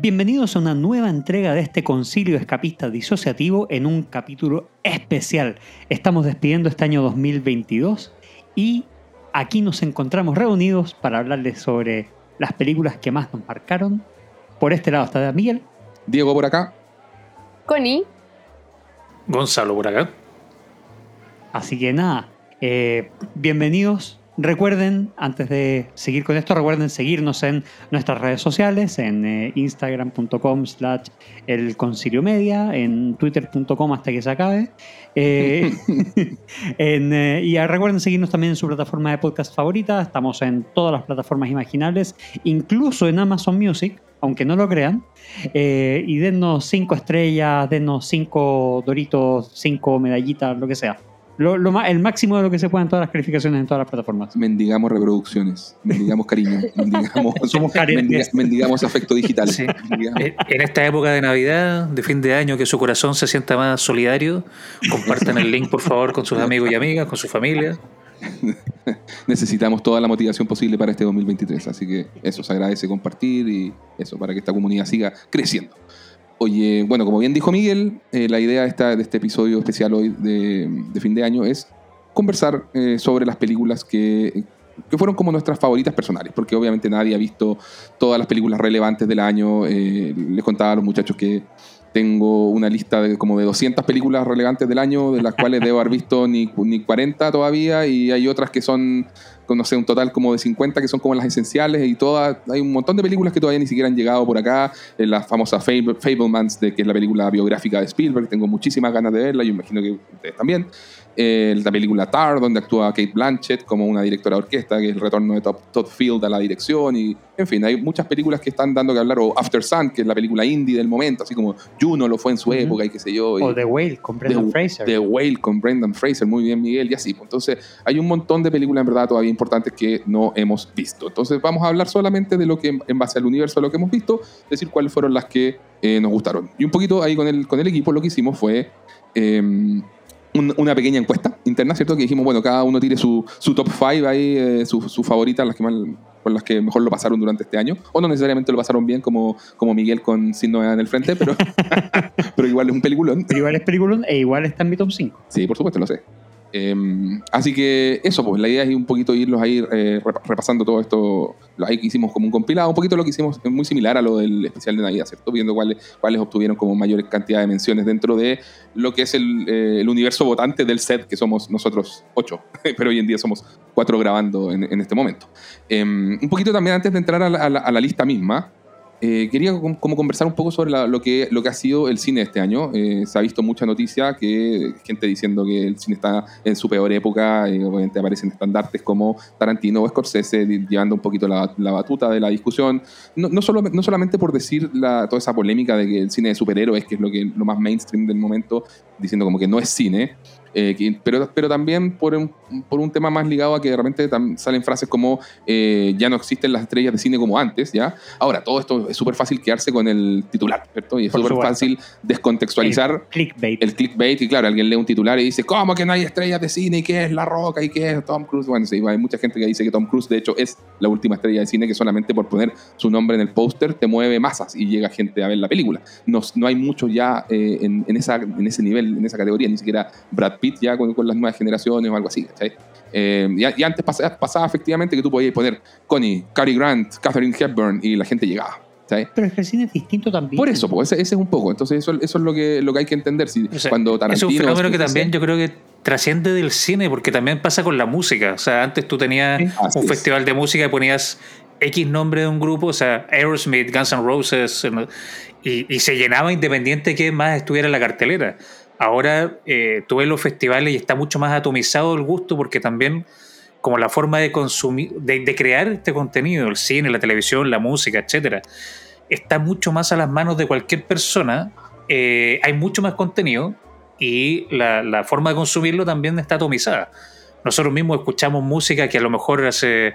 Bienvenidos a una nueva entrega de este concilio escapista disociativo en un capítulo especial. Estamos despidiendo este año 2022 y aquí nos encontramos reunidos para hablarles sobre las películas que más nos marcaron. Por este lado está Miguel. Diego por acá. Connie. Gonzalo por acá. Así que nada, eh, bienvenidos Recuerden, antes de seguir con esto, recuerden seguirnos en nuestras redes sociales, en eh, instagram.com slash el concilio media, en twitter.com hasta que se acabe. Eh, eh, y recuerden seguirnos también en su plataforma de podcast favorita. Estamos en todas las plataformas imaginables, incluso en Amazon Music, aunque no lo crean. y dennos cinco estrellas, dennos cinco doritos, cinco medallitas, lo que sea el máximo de lo que se puede en todas las calificaciones en todas las plataformas. Mendigamos reproducciones, mendigamos cariño, mendigamos, Somos mendigamos afecto digital. Eh, en esta época de Navidad, de fin de año, que su corazón se sienta más solidario, compartan el link por favor con sus amigos y amigas, con su familia. Necesitamos toda la motivación posible para este 2023, así que eso se agradece compartir y eso para que esta comunidad siga creciendo. Oye, bueno, como bien dijo Miguel, eh, la idea de, de este episodio especial hoy de, fin de año es conversar eh, sobre las películas que, fueron como nuestras favoritas personales, porque obviamente nadie ha visto todas las películas relevantes del año. Eh, les contaba a los muchachos que tengo una lista de como de 200 películas relevantes del año, de las cuales debo haber visto ni, ni 40 todavía, y hay otras que son no sé, un total como de 50 que son como las esenciales y todas, hay un montón de películas que todavía ni siquiera han llegado por acá, la famosa Fablemans, de, que es la película biográfica de Spielberg, tengo muchísimas ganas de verla, yo imagino que ustedes también. Eh, la película Tar, donde actúa Kate Blanchett como una directora de orquesta, que es el retorno de Todd Field a la dirección. Y, en fin, hay muchas películas que están dando que hablar. O After Sun, que es la película indie del momento, así como Juno lo fue en su época y qué sé yo. o The Whale con Brendan Fraser. The Whale con Brendan Fraser, muy bien, Miguel, y así. Pues, entonces, hay un montón de películas en verdad todavía importantes que no hemos visto. Entonces, vamos a hablar solamente de lo que, en base al universo de lo que hemos visto, decir cuáles fueron las que eh, nos gustaron. Y un poquito ahí con el, con el equipo lo que hicimos fue. Em, una pequeña encuesta interna, ¿cierto? Que dijimos, bueno, cada uno tire su, su top 5 ahí, eh, sus su favoritas, las que más, con las que mejor lo pasaron durante este año. O no necesariamente lo pasaron bien, como, como Miguel con Sin Novedad en el frente, pero, pero igual es un peliculón. Pero igual es peliculón e igual está en mi top 5. Sí, por supuesto, lo sé. Em, así que eso, pues la idea es un poquito irlos ahí eh, repasando todo esto. Ahí hicimos como un compilado, un poquito lo que hicimos es muy similar a lo del especial de Navidad, ¿cierto? Viendo cuáles, cuáles obtuvieron como mayor cantidad de menciones dentro de lo que es el, eh, universo votante del set, que somos nosotros ocho, pero hoy en día somos cuatro grabando en, este momento. Em, un poquito también antes de entrar a la lista misma, eh, quería como conversar un poco sobre lo, que, lo que ha sido el cine este año. Eh, se ha visto mucha noticia que gente diciendo que el cine está en su peor época, y obviamente aparecen estandartes como Tarantino o Scorsese llevando un poquito la, batuta de la discusión. No, solo, no solamente por decir toda esa polémica de que el cine de superhéroes, que es lo, que, lo más mainstream del momento, diciendo como que no es cine, eh, pero, pero también por un, por un tema más ligado a que de repente salen frases como eh, ya no existen las estrellas de cine como antes, ¿ya? Ahora, todo esto es súper fácil quedarse con el titular, ¿cierto? Y es súper fácil descontextualizar el clickbait. El clickbait, y claro, alguien lee un titular y dice, ¿cómo que no hay estrellas de cine? ¿Y qué es La Roca? ¿Y qué es Tom Cruise? Bueno, sí, hay mucha gente que dice que Tom Cruise, de hecho, es la última estrella de cine que solamente por poner su nombre en el póster te mueve masas y llega gente a ver la película. No, no hay mucho ya eh, en, en, esa, en ese nivel, en esa categoría, ni siquiera Brad Pitt ya con, las nuevas generaciones o algo así, eh, y, antes pasaba, efectivamente que tú podías poner Connie, Cary Grant, Catherine Hepburn y la gente llegaba. Pero es que el cine es distinto también. Por eso, pues, ese, es un poco. Entonces, eso, eso es lo que, lo que hay que entender. Si, cuando Tarantino, es un fenómeno que también yo creo que trasciende del cine, porque también pasa con la música. O sea, antes tú tenías un festival de música y ponías X nombre de un grupo, o sea, Aerosmith, Guns N' Roses, y, y se llenaba independiente que más estuviera en la cartelera. Ahora eh, tú ves los festivales y está mucho más atomizado el gusto porque también como la forma de consumir, de, crear este contenido, el cine, la televisión, la música, etcétera, está mucho más a las manos de cualquier persona. Eh, hay mucho más contenido y la, forma de consumirlo también está atomizada. Nosotros mismos escuchamos música que a lo mejor hace eh,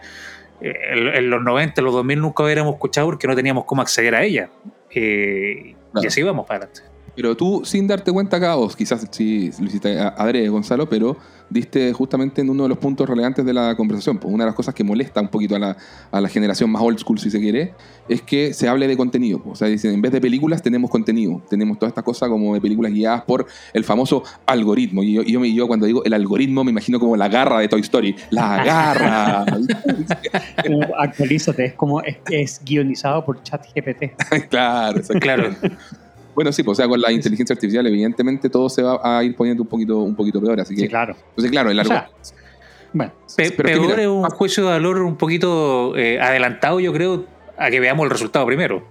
en, los 90, en los 2000 nunca hubiéramos escuchado porque no teníamos cómo acceder a ella. Y así vamos para adelante. Pero tú, sin darte cuenta acá, o quizás sí lo hiciste adrede, Gonzalo, pero diste justamente en uno de los puntos relevantes de la conversación. Pues una de las cosas que molesta un poquito a la, a la generación más old school, si se quiere, es que se hable de contenido. O sea, dicen, en vez de películas tenemos contenido. Tenemos toda esta cosa como de películas guiadas por el famoso algoritmo. Y yo, yo, yo cuando digo el algoritmo me imagino como la garra de Toy Story. La garra. Actualízate, es como es, guionizado por ChatGPT. claro, claro. Bueno, sí, pues, o sea, con la inteligencia artificial, evidentemente todo se va a ir poniendo un poquito, un poquito peor. Así que, sí, claro. Entonces, claro, el largo. bueno, peor es un juicio de valor un poquito eh, adelantado, yo creo, a que veamos el resultado primero.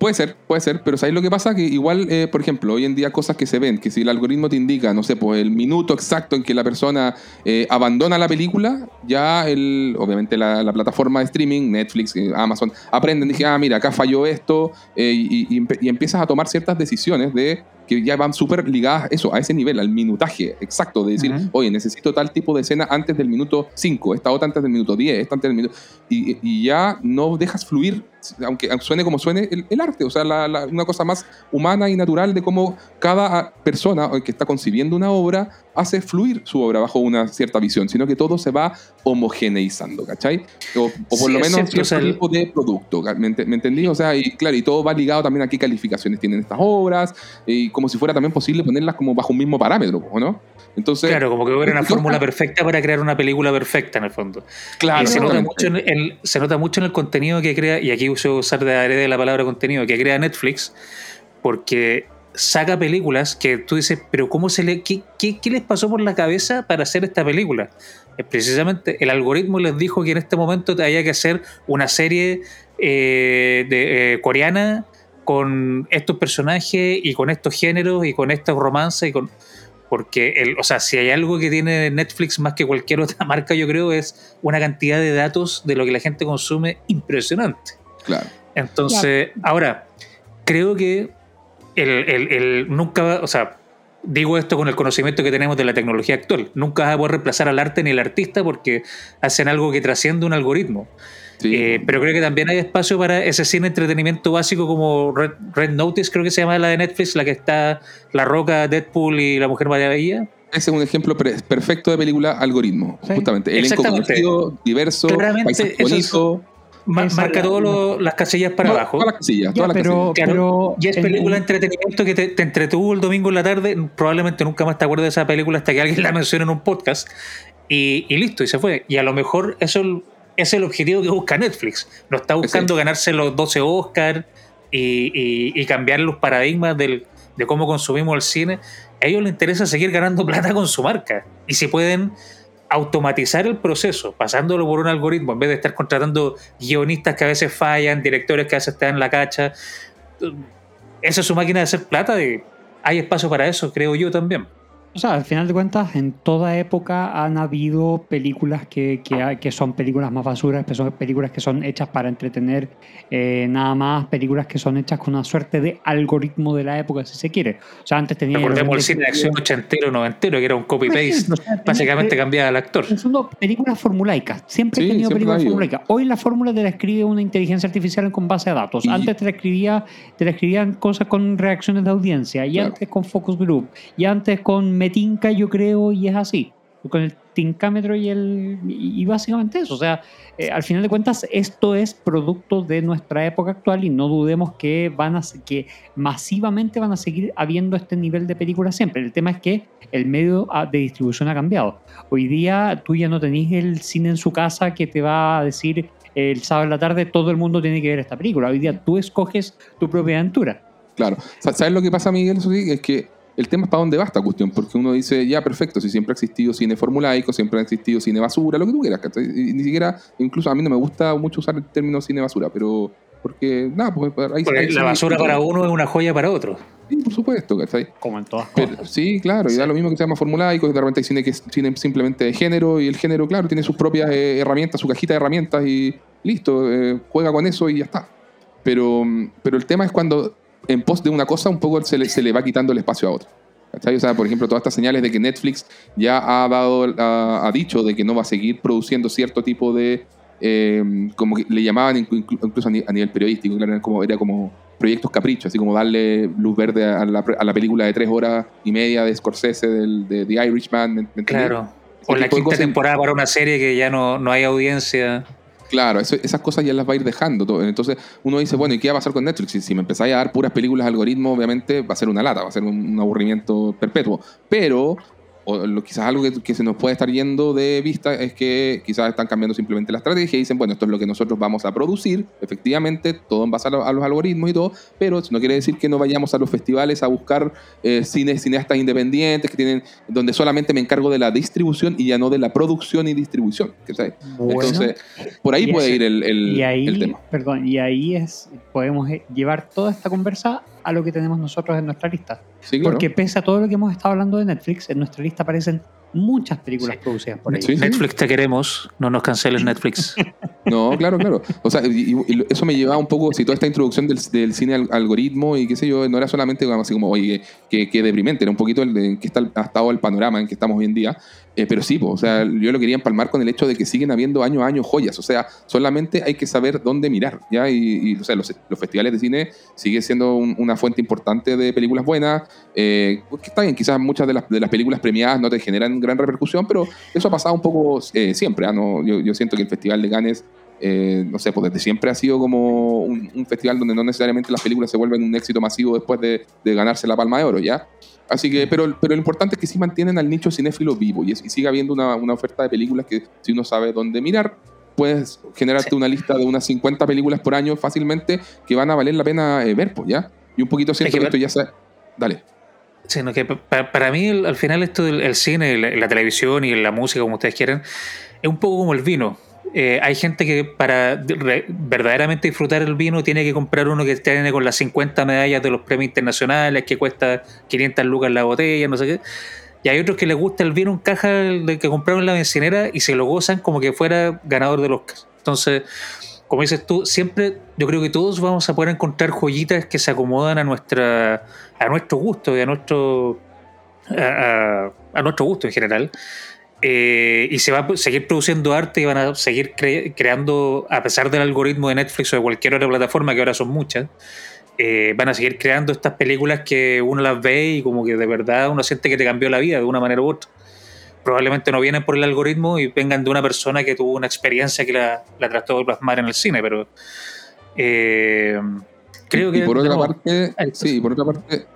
Puede ser, puede ser, pero ¿sabes lo que pasa? Que igual, eh, por ejemplo, hoy en día cosas que se ven, que si el algoritmo te indica, no sé, pues el minuto exacto en que la persona eh, abandona la película, ya el, obviamente la, plataforma de streaming, Netflix, eh, Amazon, aprenden, dije, ah, mira, acá falló esto, y, y, empiezas a tomar ciertas decisiones de que ya van súper ligadas eso, a ese nivel, al minutaje exacto, de decir, oye, necesito tal tipo de escena antes del minuto 5, esta otra antes del minuto 10, esta antes del minuto... Y, y ya no dejas fluir, aunque, suene como suene, el, arte, o sea, una cosa más humana y natural de cómo cada persona que está concibiendo una obra hace fluir su obra bajo una cierta visión, sino que todo se va homogeneizando, ¿cachai? O, por lo menos cierto tipo de producto, ¿me, entendí? O sea, y claro, y todo va ligado también a qué calificaciones tienen estas obras, y como si fuera también posible ponerlas como bajo un mismo parámetro, ¿o no? Entonces, claro, como que hubiera una fórmula perfecta para crear una película perfecta en el fondo. Claro. Y se nota, mucho en el, se nota mucho en el contenido que crea, y aquí uso usar de la palabra contenido, que crea Netflix, porque saca películas que tú dices, pero ¿cómo se le, qué, qué, les pasó por la cabeza para hacer esta película? Es precisamente el algoritmo les dijo que en este momento había que hacer una serie eh, de, eh, coreana con estos personajes y con estos géneros y con estos romances y con porque el, o sea, si hay algo que tiene Netflix más que cualquier otra marca, yo creo, es una cantidad de datos de lo que la gente consume impresionante. Claro. Entonces, ahora, creo que el, nunca, o sea, digo esto con el conocimiento que tenemos de la tecnología actual, nunca va a poder reemplazar al arte ni al artista porque hacen algo que trasciende un algoritmo. Eh, pero creo que también hay espacio para ese cine entretenimiento básico como Red, Notice, creo que se llama la de Netflix, la que está La Roca, Deadpool y La Mujer Maravilla. Ese es un ejemplo perfecto de película algoritmo, justamente. Elenco diverso, paisaje bonito marca todas las casillas para abajo. Todas las casillas, todas las pero, y es película de entretenimiento que te, entretuvo el domingo en la tarde. Probablemente nunca más te acuerdes de esa película hasta que alguien la mencione en un podcast. Y, listo, y se fue. Y a lo mejor eso es el objetivo que busca Netflix. No está buscando ganarse los 12 Oscars y, cambiar los paradigmas de cómo consumimos el cine. A ellos les interesa seguir ganando plata con su marca. Y si pueden automatizar el proceso, pasándolo por un algoritmo, en vez de estar contratando guionistas que a veces fallan, directores que a veces te dan la cacha. Esa es su máquina de hacer plata y hay espacio para eso, creo yo también. O sea, al final de cuentas, en toda época han habido películas que, que, son películas más basuras, que son películas que son hechas para entretener eh, nada más, películas que son hechas con una suerte de algoritmo de la época, si se quiere. O sea, antes tenía... Recordemos el cine de acción ochentero, noventero, que era un copy-paste, básicamente cambiaba el actor. Son películas formulaicas, siempre he tenido películas formulaicas. Hoy la fórmula te la escribe una inteligencia artificial con base a datos. Antes te la, escribía, te la escribían cosas con reacciones de audiencia, y antes con focus group, y antes con me tinca, yo creo, y es así. Con el tincámetro y el. Y básicamente eso. O sea, eh, al final de cuentas, esto es producto de nuestra época actual y no dudemos que van a que masivamente van a seguir habiendo este nivel de películas siempre. El tema es que el medio ah, de distribución ha cambiado. Hoy día tú ya no tenés el cine en su casa que te va a decir el sábado en la tarde todo el mundo tiene que ver esta película. Hoy día tú escoges tu propia aventura. Claro. ¿Sabes lo que pasa, Miguel? Es que el tema es para dónde va esta cuestión, porque uno dice, ya, perfecto, si siempre ha existido cine formulaico, siempre ha existido cine basura, lo que tú quieras, y ni siquiera, incluso a mí no me gusta mucho usar el término cine basura, pero porque, nada, pues ahí, La basura para uno es una joya para otro. Sí, por supuesto, ¿cachai? Como en todas cosas. Sí, claro, y da lo mismo que se llama formulaico, de repente hay cine que es cine simplemente de género, y el género, claro, tiene sus propias eh, herramientas, su cajita de herramientas, y listo, eh, juega con eso y ya está. Pero, pero el tema es cuando en pos de una cosa un poco se le, se le va quitando el espacio a otra. O sea, por ejemplo, todas estas señales de que Netflix ya ha dado, ha, dicho de que no va a seguir produciendo cierto tipo de, eh, como que le llamaban incluso a nivel periodístico, claro, era como, era como proyectos caprichos, así como darle luz verde a la, a la película de tres horas y media de Scorsese, del, de The Irishman. ¿me claro. O la quinta temporada para una serie que ya no, no hay audiencia. Claro, esas cosas ya las va a ir dejando. Entonces uno dice, bueno, ¿y qué va a pasar con Netflix? Si, si me empezáis a dar puras películas algoritmo, obviamente va a ser una lata, va a ser un aburrimiento perpetuo. Pero o quizás algo que, se nos puede estar yendo de vista es que quizás están cambiando simplemente la estrategia y dicen, bueno, esto es lo que nosotros vamos a producir, efectivamente, todo en base a, los algoritmos y todo, pero eso no quiere decir que no vayamos a los festivales a buscar eh, cines, cineastas independientes que tienen, donde solamente me encargo de la distribución y ya no de la producción y distribución. Entonces, por ahí puede ir el, el, tema. Perdón, y ahí es, podemos eh, llevar toda esta conversa a lo que tenemos nosotros en nuestra lista. Porque pese a todo lo que hemos estado hablando de Netflix, en nuestra lista aparecen muchas películas producidas por ahí. Netflix te queremos, no nos canceles Netflix. no, claro, claro. O sea, y, eso me llevaba un poco, si toda esta introducción del, cine algoritmo y qué sé yo, no era solamente así como, oye, que, deprimente, era un poquito el en que está, ha estado el panorama en que estamos hoy en día. Eh, pero sí, o sea, yo lo quería empalmar con el hecho de que siguen habiendo año a año joyas. O sea, solamente hay que saber dónde mirar. ¿ya? Y, o sea, los, festivales de cine siguen siendo una fuente importante de películas buenas. Eh, está bien, quizás muchas de las, de las películas premiadas no te generan gran repercusión, pero eso ha pasado un poco eh, siempre. ¿ah? No, yo, siento que el Festival de Cannes, eh, no sé, pues desde siempre ha sido como un, festival donde no necesariamente las películas se vuelven un éxito masivo después de, ganarse la palma de oro, ¿ya? Así que, pero, pero lo importante es que sí mantienen al nicho cinéfilo vivo y, sigue habiendo una, oferta de películas que si uno sabe dónde mirar, puedes generarte una lista de unas 50 películas por año fácilmente que van a valer la pena eh, ver, pues, ¿ya? Y un poquito siento que esto ya se... Dale sino que para, mí al final esto del cine, la, televisión y la música, como ustedes quieran, es un poco como el vino. Eh, hay gente que para verdaderamente disfrutar el vino tiene que comprar uno que tiene con las 50 medallas de los premios internacionales, que cuesta 500 lucas la botella, no sé qué. Y hay otros que les gusta el vino en caja que compraron en la bencinera y se lo gozan como que fuera ganador del Oscar. Entonces, como dices tú, siempre yo creo que todos vamos a poder encontrar joyitas que se acomodan a nuestra a nuestro gusto y a nuestro a, nuestro gusto en general. Eh, y se va a seguir produciendo arte y van a seguir creando, a pesar del algoritmo de Netflix o de cualquier otra plataforma, que ahora son muchas, eh, van a seguir creando estas películas que uno las ve y como que de verdad uno siente que te cambió la vida de una manera u otra. Probablemente no vienen por el algoritmo y vengan de una persona que tuvo una experiencia que la, la trató de plasmar en el cine, pero eh, creo que... Y por otra parte, sí, por otra parte...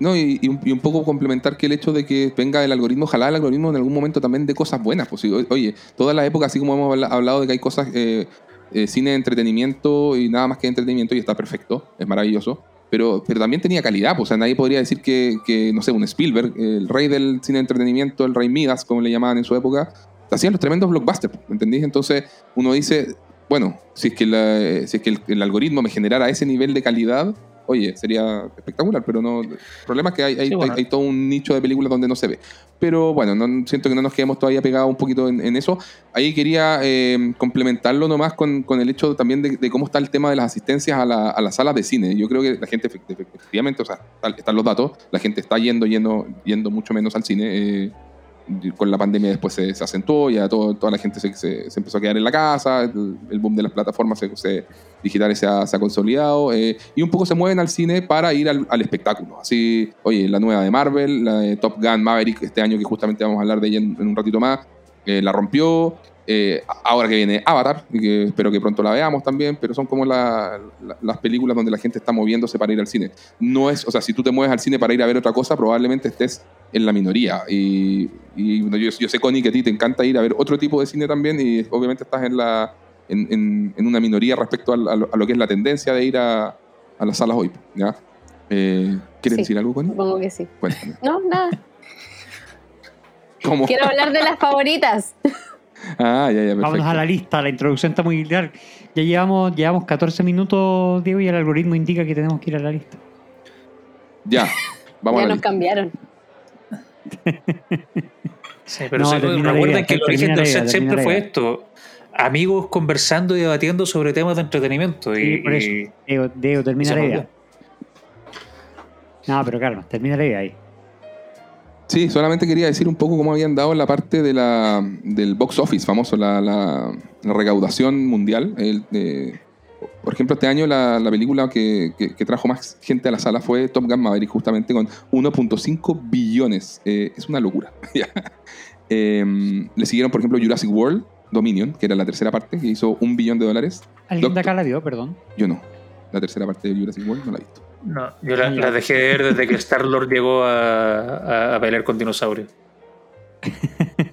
No, y, un, poco complementar que el hecho de que venga el algoritmo, ojalá el algoritmo en algún momento también de cosas buenas. Pues, oye, toda la época, así como hemos hablado de que hay cosas, eh, eh, cine de entretenimiento y nada más que entretenimiento y está perfecto, es maravilloso pero, pero también tenía calidad. Pues, o sea, nadie podría decir que, no sé, un Spielberg, el rey del cine de entretenimiento, el rey Midas, como le llamaban en su época, hacían los tremendos blockbusters, ¿entendís? Entonces uno dice, bueno, si es que, la, si es que el, el, algoritmo me generara ese nivel de calidad, oye, sería espectacular, pero no. El problema es que hay, hay, todo un nicho de películas donde no se ve. Pero bueno, no, siento que no nos quedemos todavía pegados un poquito en, eso. Ahí quería eh, complementarlo nomás con, con, el hecho también de, cómo está el tema de las asistencias a, la, a las salas de cine. Yo creo que la gente, efectivamente, o sea, están los datos, la gente está yendo, yendo, yendo mucho menos al cine. Eh, con la pandemia después se, acentuó, ya todo, toda la gente se, se, empezó a quedar en la casa, el, boom de las plataformas se, digitales se ha, consolidado, eh, y un poco se mueven al cine para ir al, espectáculo. Así, oye, la nueva de Marvel, la de Top Gun Maverick, este año que justamente vamos a hablar de ella en, un ratito más, eh, la rompió. Eh, ahora que viene Avatar, que espero que pronto la veamos también, pero son como las películas donde la gente está moviéndose para ir al cine. No es, o sea, si tú te mueves al cine para ir a ver otra cosa, probablemente estés en la minoría. Y, yo, sé, Connie, que a ti te encanta ir a ver otro tipo de cine también y obviamente estás en, la, en, en, una minoría respecto a, lo, que es la tendencia de ir a, a las salas hoy. ¿ya? Eh, ¿Quieres decir algo, Connie? Supongo que sí. No, nada. ¿Cómo? Quiero hablar de las favoritas. Ah, ya, ya, Vamos a la lista, la introducción está muy larga. Ya llevamos, llevamos 14 minutos, Diego, y el algoritmo indica que tenemos que ir a la lista. Ya, vamos ya a nos cambiaron. sí, pero recuerden que el origen del set siempre fue esto. Amigos conversando y debatiendo sobre temas de entretenimiento. y, por eso. Diego, termina la idea. No, pero calma, termina la idea ahí. Sí, solamente quería decir un poco cómo habían dado la parte de la, del box office famoso, la, la, recaudación mundial. El, por ejemplo, este año la, la película que, que- que trajo más gente a la sala fue Top Gun Maverick, justamente con 1.5 billones. Eh, es una locura. Eh, le siguieron, por ejemplo, Jurassic World Dominion, que era la tercera parte, que hizo un billón de dólares. ¿Alguien de Doctor- acá la vio? Perdón. Yo no. La tercera parte de Jurassic World no la he visto. No, yo la, la dejé de ver desde que Star Lord llegó a, a, a pelear con dinosaurios.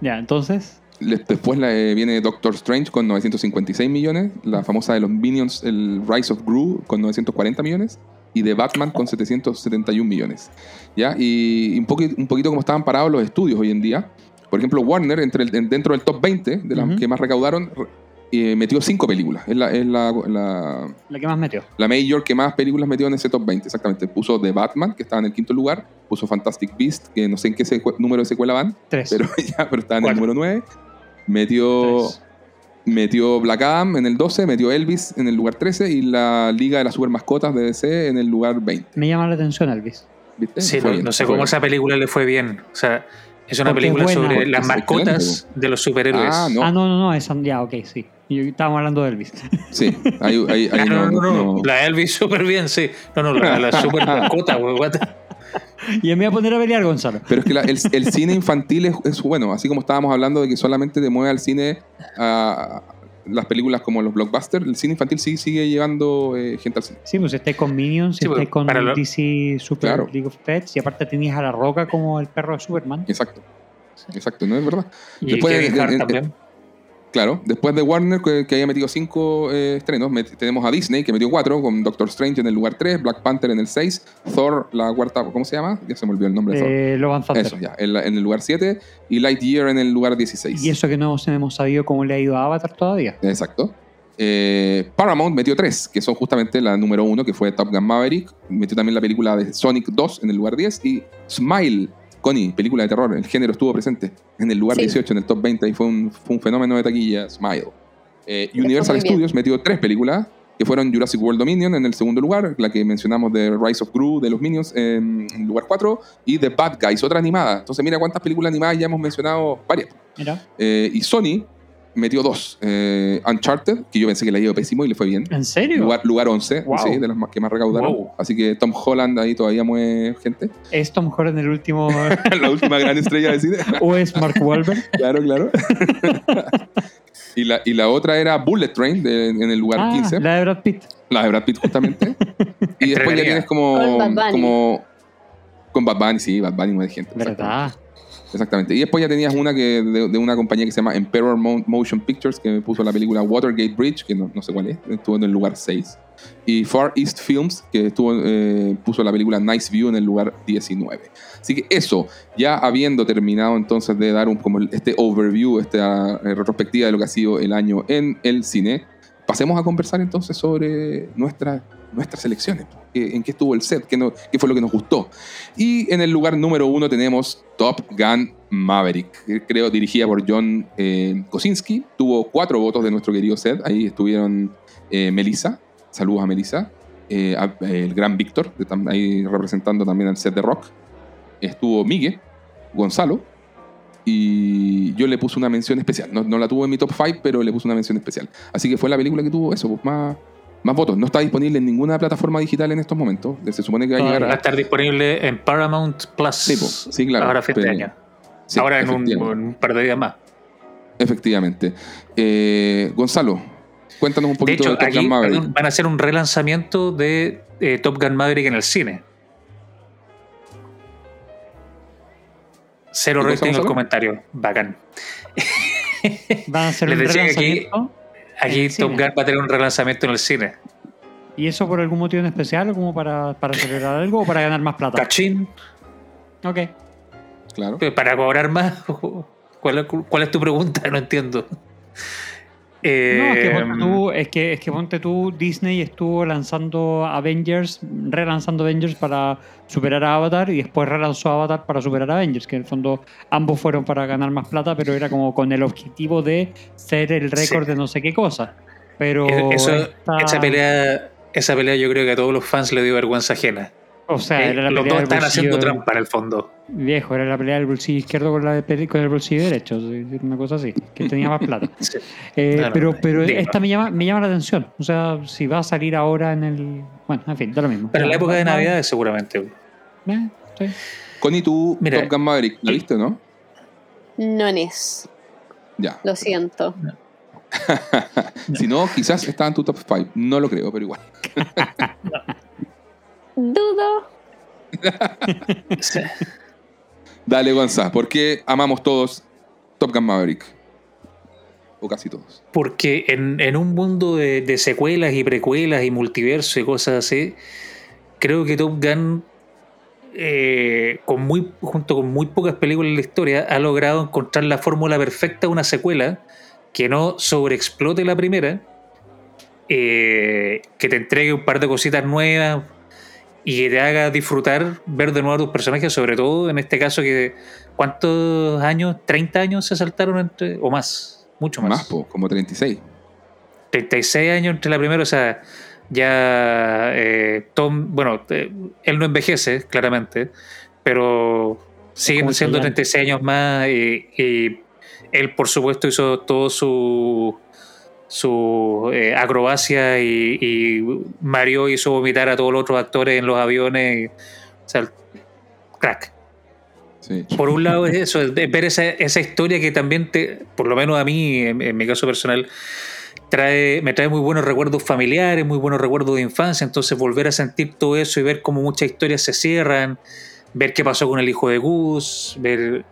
Ya, entonces. Después la, eh, viene Doctor Strange con 956 millones, la famosa de los Minions, el Rise of Gru con 940 millones y de Batman con 771 millones. ¿Ya? Y un, poqui- un poquito como estaban parados los estudios hoy en día. Por ejemplo, Warner, entre el- dentro del top 20 de las que más recaudaron, re- eh, metió cinco películas. Es, la, es la, la, La que más metió. la Major que más películas metió en ese top 20, exactamente. Puso The Batman, que estaba en el quinto lugar. Puso Fantastic Beast, que no sé en qué número de secuela van, Tres. pero, ya, pero estaba en el número 9. Metió, Tres. metió Black Adam en el 12, metió Elvis en el lugar 13 y la Liga de las Super Mascotas de DC en el lugar 20. Me llama la atención, Elvis. ¿Viste? Sí, no, bien, no sé cómo bien. esa película le fue bien. O sea, es una Porque película buena. sobre las mascotas de los superhéroes. Ah, no. Ah, no, no, no, esa, ya, ok, sí. Yo, estábamos hablando de Elvis. Sí, ahí- ahí Ah, no, no, no, no, La Elvis súper bien, sí. No, no, la, la super mascota, güey. what? y me voy a poner a pelear, Gonzalo. Pero es que la- el, el cine infantil es, es bueno, así como estábamos hablando de que solamente te mueve al cine a, a las películas como los blockbusters, el cine infantil sí sigue llevando eh, gente al cine. Sí, pues estáis con Minions, Sí, pues, estáis con para lo- DC Super Claro. League of Pets y aparte tenías a La Roca como el perro de Superman. Exacto. Exacto, ¿no es verdad? Y Después Hart de- también. Claro, después de Warner, que, que haya metido cinco eh, estrenos, met- tenemos a Disney, que metió cuatro, con Doctor Strange en el lugar 3, Black Panther en el 6, Thor, la cuarta, ¿cómo se llama? Ya se me olvidó el nombre de Thor. Eh, Love and. Eso, ya, en, la- en el lugar 7, y Lightyear en el lugar 16. Y eso que no hemos- hemos sabido cómo le ha ido a Avatar todavía. Exacto. Eh, Paramount metió tres, que son justamente la número uno, que fue Top Gun Maverick. Metió también la película de Sonic 2 en el lugar 10. Y Smile, Connie, película de terror. El género estuvo presente en el lugar Sí. 18, en el top 20. Y fue un, fue un fenómeno de taquilla. Smile. Eh, Universal muy bien. Studios metió tres películas, que fueron Jurassic World Dominion en el segundo lugar, la que mencionamos de Rise of Gru de los Minions en el lugar 4, y The Bad Guys, otra animada. Entonces, mira cuántas películas animadas ya hemos mencionado, varias. Mira, Eh, y Sony metió dos. Eh, Uncharted, que yo pensé que le iba pésimo y le fue bien. ¿en serio? Lugar, lugar 11, Wow. sí, de las más- que más recaudaron. Wow. Así que Tom Holland ahí todavía mueve gente. ¿Es Tom Holland el último la última gran estrella de cine. o es Mark Wahlberg? claro, claro. y, la, y la otra era Bullet Train de- en el lugar Ah, 15. La, la de Brad Pitt. de Brad Pitt, justamente. y después ya tienes como. Con Bad Bunny. como con Bad Bunny, sí, Bad Bunny mueve gente. ¿Verdad? Exactamente. Y después ya tenías una que de, una compañía que se llama Emperor Mo- Motion Pictures, que me puso la película Watergate Bridge, que no, sé cuál es, estuvo en el lugar 6. Y Far East Films, que estuvo, eh, puso la película Nice View en el lugar 19. Así que eso, ya habiendo terminado entonces de dar como este overview, esta eh, retrospectiva de lo que ha sido el año en el cine, pasemos a conversar entonces sobre nuestra, nuestras elecciones. ¿Qué- ¿En qué estuvo el set? ¿Qué, no- ¿Qué fue lo que nos gustó? Y en el lugar número uno tenemos Top Gun Maverick, creo dirigida por John eh, Kosinski. Tuvo cuatro votos de nuestro querido set. Ahí estuvieron eh, Melissa, saludos a Melissa, eh, el gran Víctor, ahí representando también al set de rock. Estuvo Miguel, Gonzalo, y yo le puse una mención especial. No, la tuve en mi top 5, pero le puse una mención especial. Así que fue la película que tuvo eso, pues, más, más votos. No está disponible en ninguna plataforma digital en estos momentos. Se supone que va a llegar Va a estar disponible en Paramount Plus. Sí, po. Sí, claro. Ahora a fin de año. Sí, Ahora en un, efectivamente. en un par de días más. Efectivamente. Eh, Gonzalo, cuéntanos un poquito de, hecho, Top Gun aquí Maverick. perdón, van a hacer un relanzamiento de eh, Top Gun Maverick en el cine. Cero ¿Qué cosa, rating en los comentarios. Bacán. Van a hacer un aquí- relanzamiento. Aquí Top. Gun va a tener un relanzamiento en el cine. ¿Y eso por algún motivo en especial o como para, para celebrar algo o para ganar más plata? Cachín, Ok. Claro. para cobrar más. ¿Cuál, es- cuál es tu pregunta? No entiendo. No, es que, ponte tú, es, que, es que ponte tú, Disney estuvo lanzando Avengers, relanzando Avengers para superar a Avatar y después relanzó Avatar para superar a Avengers, que en el fondo ambos fueron para ganar más plata, pero era como con el objetivo de ser el récord Sí. de no sé qué cosa. Pero Eso- esta- esa, pelea, esa pelea yo creo que a todos los fans le dio vergüenza ajena. O sea, Eh, era la los pelea dos del están haciendo bolsillo- trampa en el fondo. Viejo, era la pelea del bolsillo izquierdo con, la de con el bolsillo derecho, una cosa así, que tenía más plata. Sí. Eh, Claro, pero pero digo. esta me llama, me llama la atención. O sea, si va a salir ahora en el. Bueno, en fin, da lo mismo. Pero en la época de Navidad, seguramente. Eh, sí. Connie, tú, Mira. Top Gun Maverick, ¿la viste, no? No es. Ya. Lo siento. Si no, quizás está en tu top 5. No lo creo, pero igual. Dudo. Sí. Dale, Gonza, ¿por qué amamos todos Top Gun Maverick? O casi todos. Porque en, en un mundo de, de secuelas y precuelas y multiverso y cosas así, creo que Top Gun, eh, con muy, junto con muy pocas películas en la historia, ha logrado encontrar la fórmula perfecta de una secuela que no sobreexplote la primera, eh, que te entregue un par de cositas nuevas y que te haga disfrutar ver de nuevo a tus personajes, sobre todo en este caso que ¿cuántos años? ¿30 años se saltaron entre, o más? Mucho más. Más, po, como 36. 36 años entre la primera, o sea, ya eh, Tom, bueno, eh, él no envejece, claramente, pero siguen siendo Chayanne. 36 años más y, y él, por supuesto, hizo todo su su eh, acrobacia y, y Mario hizo vomitar a todos los otros actores en los aviones. O sea, crack. Sí. Por un lado es eso, es ver esa, esa historia que también te, por lo menos a mí, en, en mi caso personal, trae, me trae muy buenos recuerdos familiares, muy buenos recuerdos de infancia, entonces volver a sentir todo eso y ver cómo muchas historias se cierran, ver qué pasó con el hijo de Gus, ver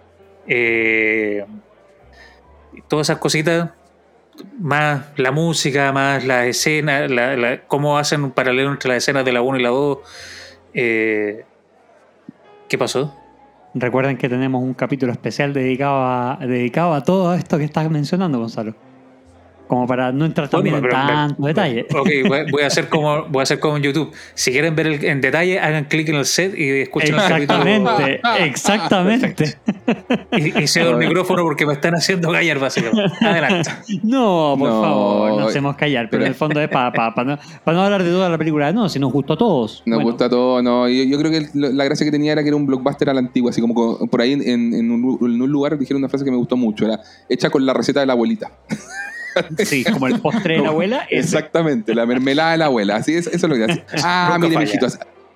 eh, todas esas cositas, más la música, más la escena, la, la- cómo hacen un paralelo entre las escenas de la 1 y la 2. eh, ¿Qué pasó? Recuerden que tenemos un capítulo especial dedicado a, dedicado a todo esto que estás mencionando, Gonzalo. Como para no entrar también Bueno, en pero- tanto detalle. Ok, voy, voy a hacer como voy a hacer como en YouTube. Si quieren ver el- en detalle, hagan clic en el set y escuchen el capítulo. Exactamente, exactamente. Y, y cedo el micrófono porque me están haciendo callar, básicamente. Adelante. No, por No, favor, no hacemos callar, pero pero- en el fondo es para no, pa no hablar de toda la película. No, si nos gustó a todos. Nos Bueno, gusta todo, no. Yo, yo creo que la gracia que tenía era que era un blockbuster a la antigua, así como co- por ahí en, en un, en un lugar dijeron una frase que me gustó mucho, era hecha con la receta de la abuelita. Sí, como el postre de la abuela. ese. Exactamente, la mermelada de la abuela. Así es, eso es lo que hace. Ah, mire, mijito,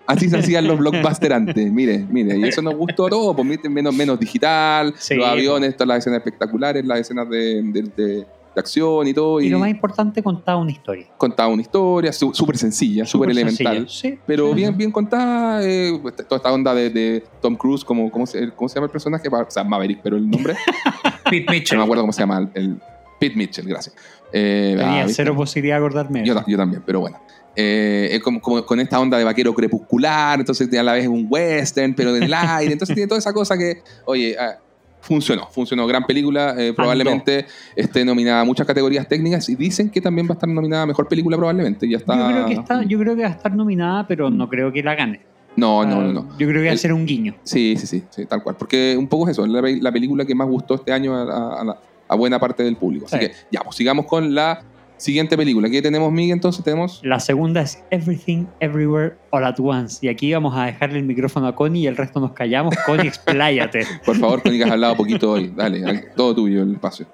así- se hacían los blockbusters antes. Mire, mire, y eso nos gustó a todos, pues menos, menos digital, Sí, los pues. aviones, todas las escenas espectaculares, las escenas de, de- de- de acción y todo. Y Y, lo más importante, contaba una historia. contaba una historia súper sencilla, súper elemental. Sí, Pero sí, bien, bien contada, eh, pues, toda esta onda de, de Tom Cruise, como, ¿cómo, se, ¿cómo se llama el personaje? O sea, Maverick, pero el nombre, Pete no Mitchell. me acuerdo cómo se llama, el Pete Mitchell, gracias. Eh, Tenía ah, cero posibilidad de acordarme. Yo, yo también, pero bueno. Eh, es como, como con esta onda de vaquero crepuscular, entonces a la vez es un western, pero en el aire, entonces tiene toda esa cosa que, oye, ah, funcionó, funcionó, gran película, eh, probablemente esté nominada a muchas categorías técnicas y dicen que también va a estar nominada a mejor película probablemente, ya está. Yo creo que está, yo creo que va a estar nominada, pero no creo que la gane. No, no, Ah, no, no. Yo creo que va a ser un guiño. Sí, sí, sí, sí, tal cual, porque un poco es eso, es la, la película que más gustó este año a, a- a la- a buena parte del público. Así Sí. que ya, pues sigamos con la siguiente película. ¿Qué tenemos, Miguel? Entonces tenemos... La segunda es Everything Everywhere All at Once. Y aquí vamos a dejarle el micrófono a Connie y el resto nos callamos. Connie, expláyate. Por favor, Connie, que has hablado poquito hoy. Dale, todo tuyo el espacio.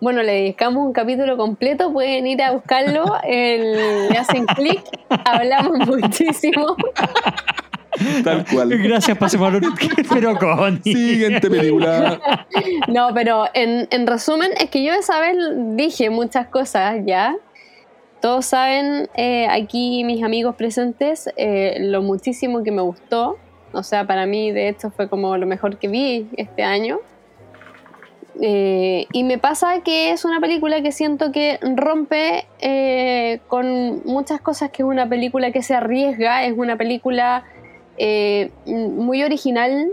Bueno, le dedicamos un capítulo completo, pueden ir a buscarlo, el- le hacen clic, hablamos muchísimo. Tal cual. Gracias, al Pero Connie. Siguiente película. No, pero en, en resumen, es que yo esa vez dije muchas cosas ya. Todos saben, eh, aquí mis amigos presentes, eh, lo muchísimo que me gustó. O sea, para mí, de hecho, fue como lo mejor que vi este año. Eh, y me pasa que es una película que siento que rompe eh, con muchas cosas, que es una película que se arriesga, es una película eh, muy original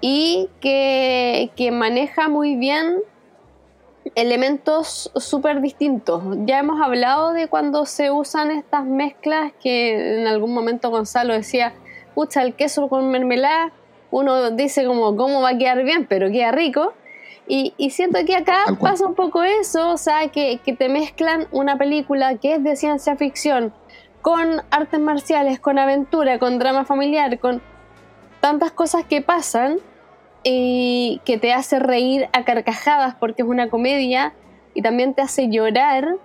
y que, que maneja muy bien elementos súper distintos. Ya hemos hablado de cuando se usan estas mezclas que en algún momento Gonzalo decía, pucha, el queso con mermelada, uno dice como, ¿cómo va a quedar bien? Pero queda rico. Y, y siento que acá pasa un poco eso, o sea, que, que te mezclan una película que es de ciencia ficción con artes marciales, con aventura, con drama familiar, con tantas cosas que pasan y que te hace reír a carcajadas porque es una comedia y también te hace llorar.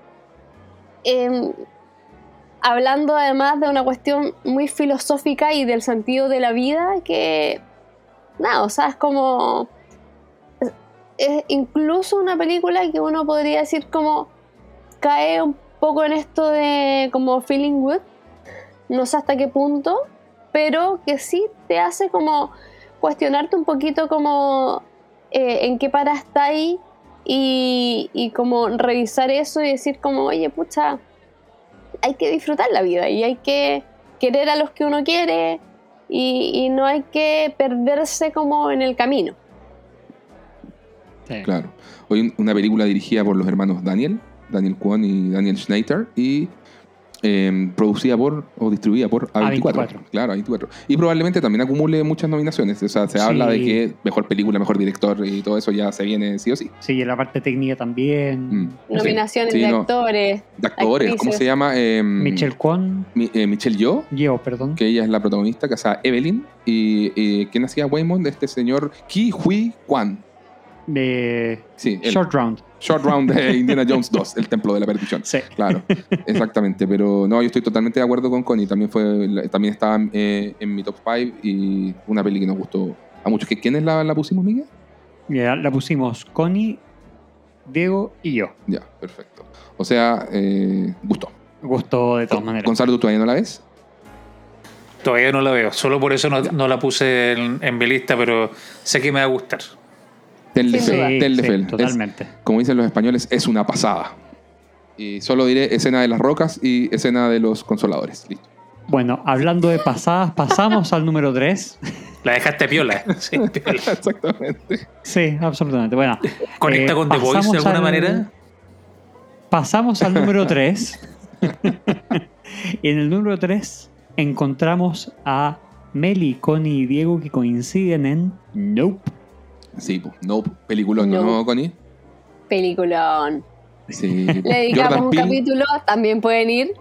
Em, hablando además de una cuestión muy filosófica y del sentido de la vida que, nada, o sea, es como... Es, incluso una película que uno podría decir como cae un poco en esto de como feeling good, no sé hasta qué punto, pero que sí te hace como cuestionarte un poquito como eh, en qué para está ahí y, y como revisar eso y decir como, oye, pucha, hay que disfrutar la vida y hay que querer a los que uno quiere y, no hay que perderse como en el camino. Claro. Hoy una película dirigida por los hermanos Daniel, Daniel Kwon y Daniel Schneider y Em, producida por o distribuida por A24. Claro, A24. Y probablemente también acumule muchas nominaciones. O sea, se habla de que mejor película, mejor director y todo eso ya se viene sí o sí. Sí, en la parte técnica también. Mm. Nominaciones de actores. De actores, ¿cómo se llama? Em, Michelle Kwon. Eh, Michelle Yo. Yo, perdón. Que ella es la protagonista, que sea Evelyn. Y, y ¿quién hacía Waymond? De este señor Ki Hui Kwan. De Short Round. Short Round de Indiana Jones 2, El Templo de la Perdición. Sí. Claro, exactamente. Pero no, yo estoy totalmente de acuerdo con Connie. También, fue, también estaba eh, en mi top 5 y una peli que nos gustó a muchos. ¿Quiénes la, la pusimos, Miguel? Mira, la pusimos Connie, Diego y yo. Ya, perfecto. O sea, eh, gustó. Gustó de todas maneras. Gonzalo, ¿tú todavía no la ves? Todavía no la veo. Solo por eso no, no la puse en, en mi lista, pero sé que me va a gustar. Tenle totalmente. como dicen los españoles, es una pasada. Y solo diré escena de las rocas y escena de los consoladores. Listo. Bueno, hablando de pasadas, pasamos al número 3. La dejaste piola. Sí, Exactamente. Sí, absolutamente. Bueno, ¿Conecta eh, con The Voice de alguna manera? Pasamos al número 3. y en el número 3 encontramos a Meli, Connie y Diego que coinciden en Nope. Sí, no, peliculón, ¿no, Connie? Peliculón. Sí. Le dedicamos un capítulo, también pueden ir.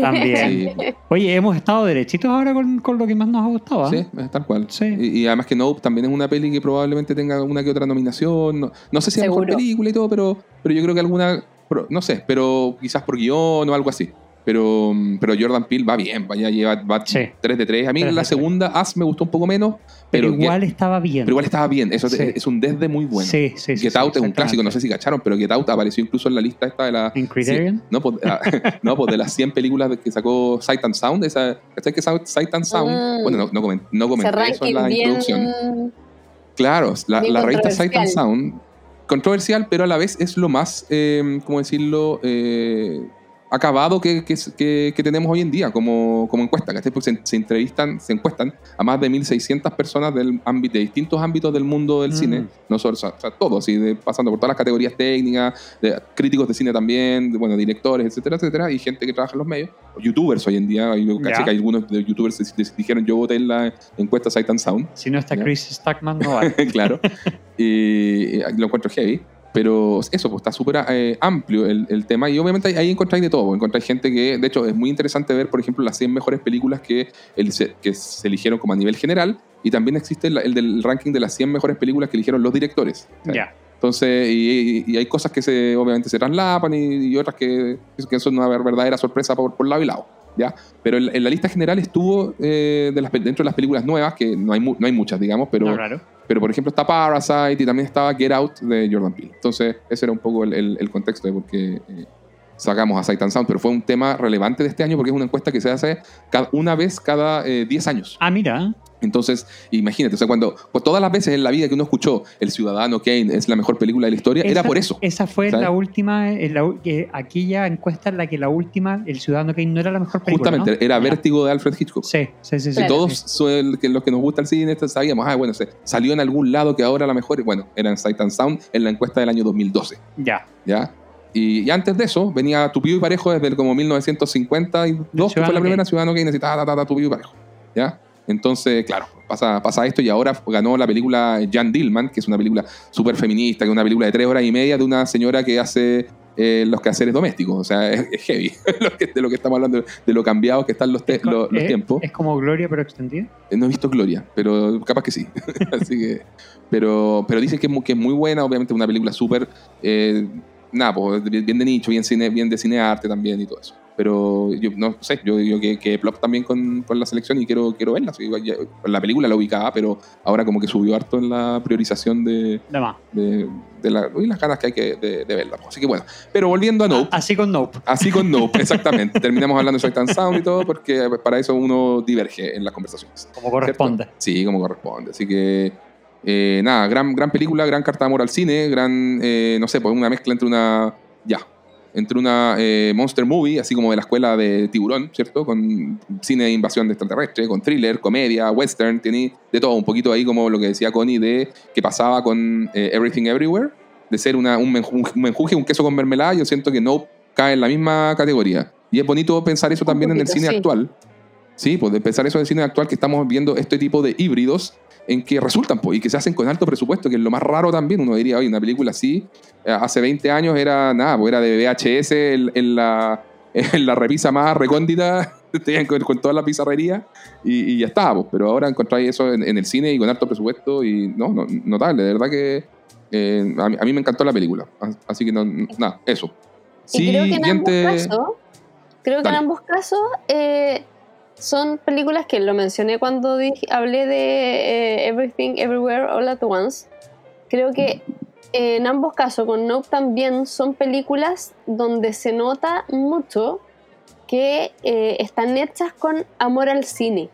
También. Oye, hemos estado derechitos ahora con, con, lo que más nos ha gustado. ¿eh? Sí, tal cual. Sí. Y, además que Nope también es una peli que probablemente tenga una que otra nominación. No, no sé si es mejor película y todo, pero, pero yo creo que alguna, no sé, pero quizás por guion o algo así. Pero, pero Jordan Peele va bien, vaya, lleva va 3 de 3. A mí la segunda As me gustó un poco menos. Pero, igual estaba bien. Pero igual estaba bien. Eso es, un desde muy bueno. Sí, sí, Get Out es un clásico, no sé si cacharon, pero Get Out apareció incluso en la lista esta de la. ¿En Criterion? no, pues, ah, no, pues de las 100 películas que sacó Sight and Sound. Esa, que Sight and Sound? Mm. Bueno, no, no, comenté, no comenté eso en la introducción. Claro, la, la revista Sight and Sound, controversial, pero a la vez es lo más, eh, ¿cómo decirlo? Eh, acabado que, que, que, tenemos hoy en día como, como encuesta, Porque se, entrevistan, se encuestan a más de 1.600 personas del ámbito, de distintos ámbitos del mundo del cine, mm. no solo, o sea, todos, pasando por todas las categorías técnicas, de, críticos de cine también, bueno, directores, etcétera, etcétera, y gente que trabaja en los medios, youtubers hoy en día, hay, que algunos de youtubers dijeron yo voté en la encuesta Sight and Sound. Si no está Chris Stackman, no vale. claro, y lo encuentro heavy. Pero eso, pues está súper eh, amplio el, tema y obviamente ahí encontráis de todo. Encontráis gente que, de hecho, es muy interesante ver, por ejemplo, las 100 mejores películas que, el, que se eligieron como a nivel general y también existe el, del ranking de las 100 mejores películas que eligieron los directores. Ya. Entonces, y, hay cosas que se, obviamente se traslapan y, otras que, que, son una verdadera sorpresa por, por lado y lado. ¿Ya? Pero en, la lista general estuvo eh, de las, dentro de las películas nuevas, que no hay, no hay muchas, digamos, pero, pero por ejemplo está Parasite y también estaba Get Out de Jordan Peele. Entonces, ese era un poco el, el, contexto de por qué eh, sacamos a Sight and Sound, pero fue un tema relevante de este año porque es una encuesta que se hace cada, una vez cada 10 eh, años. Ah, mira. Entonces, imagínate, o sea, cuando pues, todas las veces en la vida que uno escuchó El Ciudadano Kane es la mejor película de la historia, era por eso. Esa fue la última, la, aquella encuesta en la que la última, El Ciudadano Kane no era la mejor película. Justamente, era Vértigo de Alfred Hitchcock. Sí, sí, sí. sí. todos los que nos gusta el cine sabíamos, ah, bueno, salió en algún lado que ahora la mejor, bueno, era en Sight and Sound en la encuesta del año 2012. Ya. ¿Ya? Y, antes de eso, venía Tupido y Parejo desde como 1952, que fue la primera Ciudadano Kane necesitaba ta, Tupido y Parejo. ¿Ya? Entonces, claro, pasa, pasa esto y ahora ganó la película Jan Dillman, que es una película súper feminista, que es una película de tres horas y media de una señora que hace eh, los quehaceres domésticos. O sea, es, heavy de lo que estamos hablando, de lo cambiados que están los, los, tiempos. ¿Es como Gloria, pero extendida? Eh, no he visto Gloria, pero capaz que sí. Así que, pero, pero dicen que es, muy, que es muy buena, obviamente una película súper, eh, nada, pues, bien de nicho, bien, cine, bien de cine arte también y todo eso. Pero yo no sé, yo que, que plop también con, con, la selección y quiero, quiero verla. la película la ubicaba, pero ahora como que subió harto en la priorización de, de, de, la, las ganas que hay que, de, verla. Así que bueno, pero volviendo a Nope. Así con Nope. Así con Nope, exactamente. Terminamos hablando de Sight and Sound y todo, porque para eso uno diverge en las conversaciones. Como corresponde. Sí, como corresponde. Así que eh, nada, gran, gran película, gran carta de amor al cine, gran, eh, no sé, pues una mezcla entre una. Ya, entre una eh, monster movie, así como de la escuela de Tiburón, ¿cierto? Con cine de invasión de extraterrestre, con thriller, comedia, western, tiene de todo, un poquito ahí como lo que decía Connie de que pasaba con eh, Everything Everywhere, de ser una, un, menjuje, un queso con mermelada, yo siento que no cae en la misma categoría. Y es bonito pensar eso también en el cine actual. Sí, pues de pensar eso en el cine actual que estamos viendo este tipo de híbridos en que resultan pues, y que se hacen con alto presupuesto, que es lo más raro también. Uno diría, oye, una película así, eh, hace 20 años era nada, pues era de VHS en, la, en la repisa más recóndita, con, con, toda la pizarrería y, ya está. Pues. Pero ahora encontráis eso en, el cine y con alto presupuesto y no, no notable, de verdad que eh, a, mí, me encantó la película. Así que no, nada, eso. Sí, creo que en ambos casos, creo que en ambos casos eh, son películas que lo mencioné cuando dije, hablé de eh, Everything, Everywhere, All at Once. Creo que en ambos casos, con Nope también, son películas donde se nota mucho que eh, están hechas con amor al cine.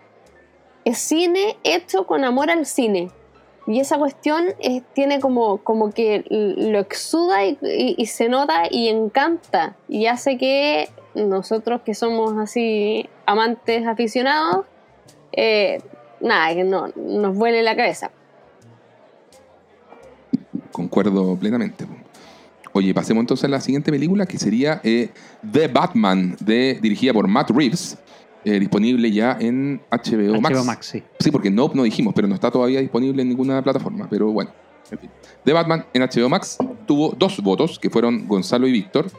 Es cine hecho con amor al cine. Y esa cuestión eh, tiene como, como que lo exuda y, se nota y encanta. Y hace que nosotros que somos así amantes aficionados, eh, nada, que no, nos vuele la cabeza. Concuerdo plenamente. Oye, pasemos entonces a la siguiente película que sería eh, The Batman, de, dirigida por Matt Reeves, eh, disponible ya en HBO, HBO Max. sí. sí. porque no, no dijimos, pero no está todavía disponible en ninguna plataforma. Pero bueno, en fin. The Batman en HBO Max tuvo dos votos, que fueron Gonzalo y Víctor,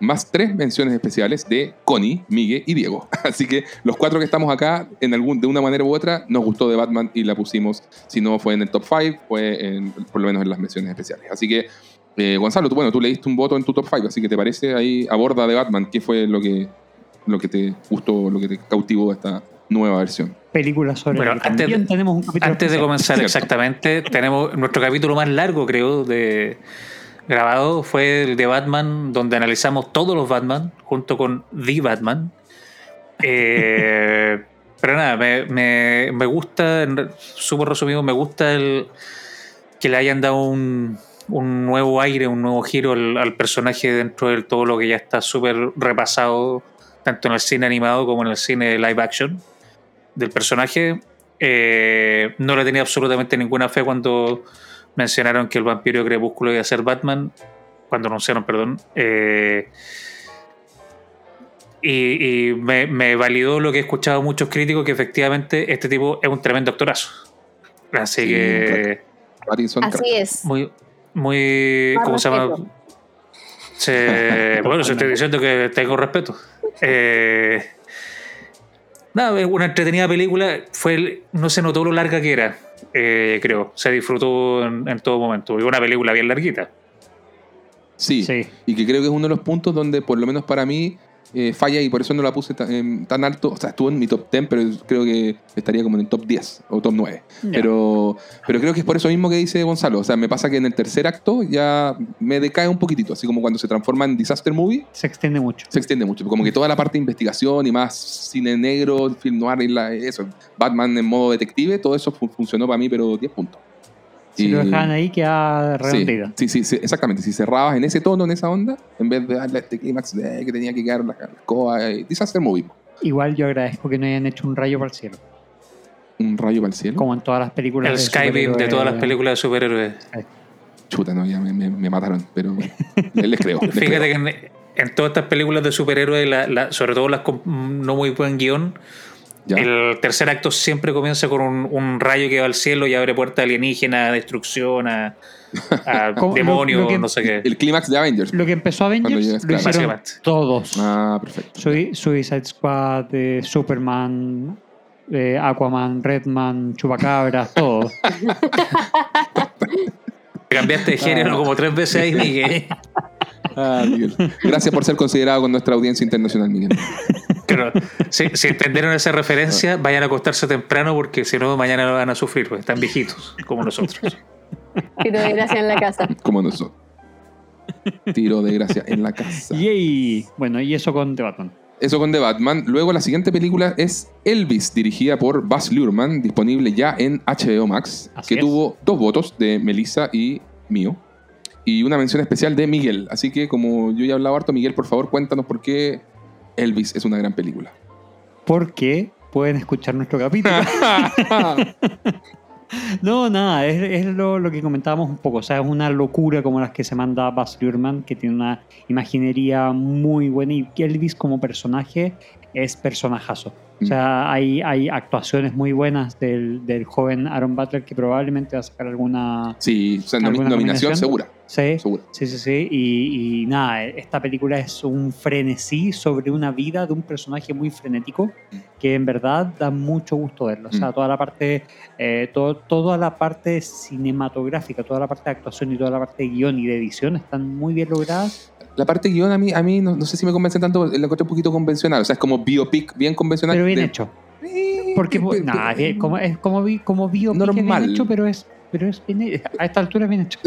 más tres menciones especiales de Connie, Miguel y Diego. Así que los cuatro que estamos acá, en algún, de una manera u otra, nos gustó de Batman y la pusimos. Si no fue en el top 5, fue por lo menos en las menciones especiales. Así que, eh, Gonzalo, tú, bueno, tú le diste un voto en tu top 5, así que te parece ahí, aborda de Batman, ¿qué fue lo que, lo que te gustó, lo que te cautivó esta nueva versión? Película sobre bueno, antes, tenemos un capítulo Antes de comenzar, exactamente, tenemos nuestro capítulo más largo, creo, de grabado fue el de Batman, donde analizamos todos los Batman junto con The Batman. Eh, pero nada, me, me, gusta, súper resumido, me gusta el que le hayan dado un, un nuevo aire, un nuevo giro al, personaje dentro de todo lo que ya está súper repasado, tanto en el cine animado como en el cine live action del personaje. Eh, no le tenía absolutamente ninguna fe cuando mencionaron que el vampiro crepúsculo iba a ser Batman, cuando anunciaron, perdón. Eh, y, me, validó lo que he escuchado muchos críticos, que efectivamente este tipo es un tremendo actorazo. Así que... Así es. Muy, muy ¿cómo se llama? bueno, se estoy diciendo que tengo respeto. Eh, nada, una entretenida película. Fue, no se notó lo larga que era. Eh, creo. Se disfrutó en, todo momento. Y una película bien larguita. Sí, sí, y que creo que es uno de los puntos donde, por lo menos para mí, eh, falla y por eso no la puse tan, tan, alto. O sea, estuvo en mi top 10, pero creo que estaría como en el top 10 o top 9. Pero, pero creo que es por eso mismo que dice Gonzalo. O sea, me pasa que en el tercer acto ya me decae un poquitito, así como cuando se transforma en Disaster Movie. Se extiende mucho. Se extiende mucho. Como que toda la parte de investigación y más cine negro, film noir y la, eso, Batman en modo detective, todo eso funcionó para mí, pero 10 puntos. Si lo dejaban ahí, queda redondida. Sí, sí, sí, exactamente. Si cerrabas en ese tono, en esa onda, en vez de darle este clímax de que tenía que quedar la, la y disaster movie. Igual yo agradezco que no hayan hecho un rayo para el cielo. ¿Un rayo para el cielo? Como en todas las películas. El Skybeam de todas las películas de superhéroes. Chuta, no, ya me, me, mataron, pero les creo. Fíjate que en, todas estas películas de superhéroes, la, sobre todo las con no muy buen guion, El tercer acto siempre comienza con un, rayo que va al cielo y abre puerta alienígena, destrucción, a, demonios, no sé qué. El clímax de Avengers. Lo que empezó Avengers lo hicieron todos. Ah, perfecto. Suicide Squad, Superman, Aquaman, Redman, Chupacabras, todo. Cambiaste de género como tres veces ahí, Miguel. Ah, Miguel. Gracias por ser considerado con nuestra audiencia internacional, Miguel. Claro, si, entendieron esa referencia, vayan a acostarse temprano porque si no, mañana lo van a sufrir, pues están viejitos, como nosotros. Tiro de gracia en la casa. Como nosotros. Tiro de gracia en la casa. Yay. Bueno, y eso con The Batman. Eso con The Batman. Luego la siguiente película es Elvis, dirigida por Baz Luhrmann, disponible ya en HBO Max, que tuvo dos votos de Melissa y mío. Y una mención especial de Miguel. Así que como yo ya he hablado harto, Miguel, por favor, cuéntanos por qué Elvis es una gran película. Porque pueden escuchar nuestro capítulo. No, nada, es, lo, que comentábamos un poco. O sea, es una locura como las que se manda Baz Luhrmann, que tiene una imaginería muy buena y Elvis como personaje es personajazo. O sea, hay, hay actuaciones muy buenas del, del, joven Aaron Butler que probablemente va a sacar alguna. Sí, o sea, nominación, segura. Sí, sí, sí, sí. Y, nada, esta película es un frenesí sobre una vida de un personaje muy frenético que en verdad da mucho gusto verlo. O sea, mm. toda la parte, eh, todo, toda la parte cinematográfica, toda la parte de actuación y toda la parte de guion y de edición están muy bien logradas la parte guion a mí, a mí no, sé si me convence tanto, la encontré un poquito convencional. O sea, es como biopic bien convencional. Pero bien hecho. Porque, nada, es como, es como, como biopic Normal. bien hecho, pero es pero es a esta altura es bien hecho.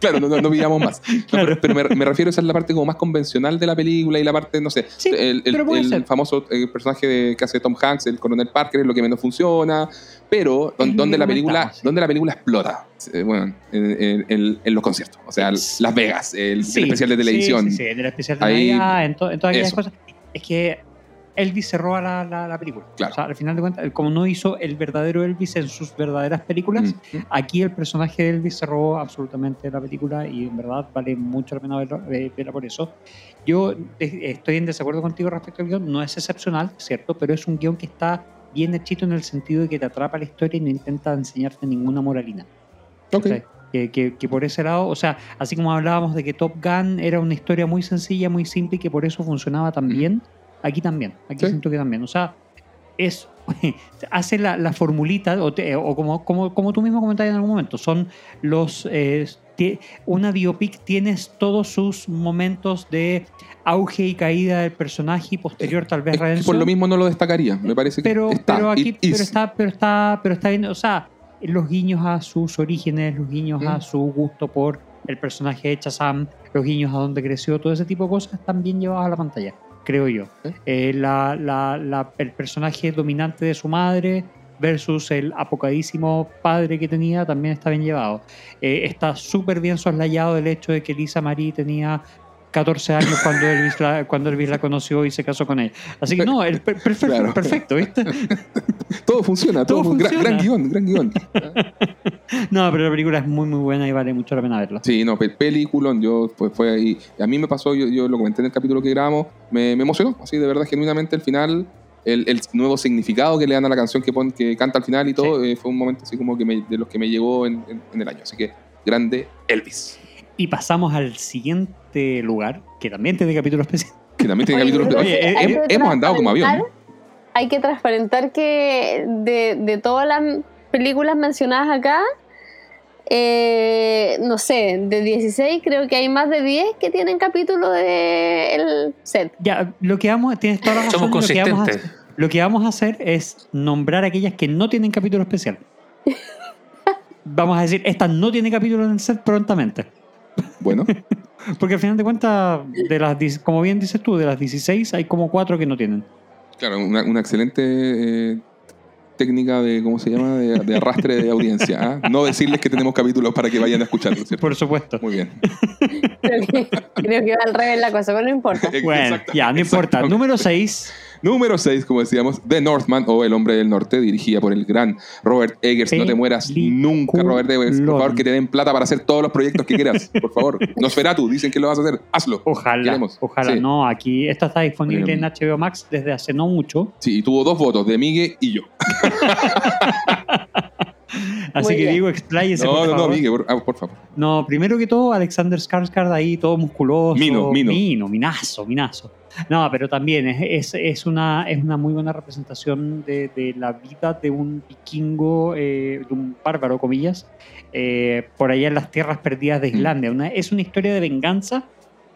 claro, no, no, no más. pero, me, refiero a esa es la parte como más convencional de la película y la parte, no sé, el, el, famoso eh, personaje de, que hace Tom Hanks, el coronel Parker, es lo que menos funciona, pero donde, la película, donde la película explota, eh, bueno, en, los conciertos, o sea, Las Vegas, el, especial de televisión. Sí, sí, el especial de Navidad, en, todas aquellas cosas. Es que Elvis se roba la, la, película. O sea, al final de cuentas, como no hizo el verdadero Elvis en sus verdaderas películas, mm, aquí el personaje de Elvis se robó absolutamente la película y en verdad vale mucho la pena verla, por eso. Yo estoy en desacuerdo contigo respecto al guion, no es excepcional, ¿cierto? Pero es un guion que está bien hechito en el sentido de que te atrapa la historia y no intenta enseñarte ninguna moralina. Okay. que, que, por ese lado, o sea, así como hablábamos de que Top Gun era una historia muy sencilla, muy simple y que por eso funcionaba tan bien, Aquí también, aquí siento que también. O sea, es hace la, la formulita, o, o como, como, como, tú mismo comentaste en algún momento, son los... Eh, una biopic tienes todos sus momentos de auge y caída del personaje y posterior tal vez redención. Por lo mismo no lo destacaría, me parece pero, que está, pero aquí pero está pero está pero está bien, o sea, los guiños a sus orígenes, los guiños a mm. su gusto por el personaje de Chazam, los guiños a dónde creció, todo ese tipo de cosas están bien llevados a la pantalla creo yo. Eh, el personaje dominante de su madre versus el apocadísimo padre que tenía también está bien llevado. Eh, está súper bien soslayado el hecho de que Lisa Marie tenía 14 años cuando Elvis, la, cuando Elvis la conoció y se casó con él. Así que no, el, perfecto, perfecto, ¿viste? todo funciona, todo, funciona. Gran, guion, gran guion. no, pero la película es muy, muy buena y vale mucho la pena verla. Sí, no, peliculón, yo pues fue ahí. A mí me pasó, yo, yo lo comenté en el capítulo que grabamos, me, me emocionó, así de verdad, genuinamente el final. El, el, nuevo significado que le dan a la canción que, que canta al final y todo, eh, fue un momento así como que de los que me llegó en, en el año. Así que grande Elvis. Y pasamos al siguiente lugar, que también tiene capítulo especial. Que también tiene capítulo especial. hemos andado como avión. Hay que transparentar que de, de todas las películas mencionadas acá, eh, no sé, de 16 creo que hay más de 10 que tienen capítulo del set. Ya, lo que vamos, tienes toda la razón. Somos consistentes. Lo que, vamos a, hacer es nombrar aquellas que no tienen capítulo especial. vamos a decir, esta no tiene capítulo en el set prontamente. Bueno. Porque al final de cuentas, de las, como bien dices tú, de las 16 hay como 4 que no tienen. Claro, una, excelente eh, técnica de, ¿cómo se llama?, de, arrastre de audiencia. ¿ah? No decirles que tenemos capítulos para que vayan a escucharlo, Por supuesto. Muy bien. Creo que, va al revés la cosa, pero no importa. Bueno, ya, no importa. Número 6. Número 6, como decíamos, The Northman o El Hombre del Norte, dirigida por el gran Robert Eggers. No te mueras nunca, Robert Eggers. Por favor, que te den plata para hacer todos los proyectos que quieras. Por favor. Nosferatu, dicen que lo vas a hacer. Hazlo. Ojalá. Ojalá. No, aquí esta está disponible en HBO Max desde hace no mucho. Sí, y tuvo dos votos, de Miguel y yo. Así que digo, expláyese. No, por no, no, Miguel, ah, por, favor. No, primero que todo, Alexander Skarsgård ahí, todo musculoso. Mino, mino. Mino, minazo, minazo. No, pero también es, es, una, es una muy buena representación de, de la vida de un vikingo, eh, de un bárbaro, comillas, eh, por allá en las tierras perdidas de mm. Islandia. es una historia de venganza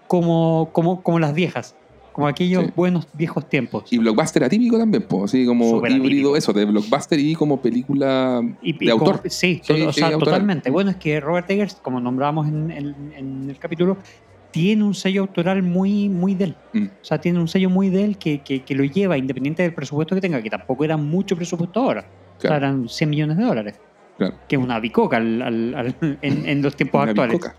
como, como, como las viejas. Como aquellos buenos viejos tiempos. Y blockbuster atípico también, pues, así como híbrido eso, de blockbuster y como película de autor. Sí, o sea, totalmente. Bueno, es que Robert Eggers, como nombrábamos en, en, el capítulo, tiene un sello autoral muy, muy de él. Mm. O sea, tiene un sello muy de él que, que, lo lleva, independiente del presupuesto que tenga, que tampoco era mucho presupuesto ahora. O sea, eran 100 millones de dólares. Que es una bicoca en, en, los tiempos actuales. Bicoca.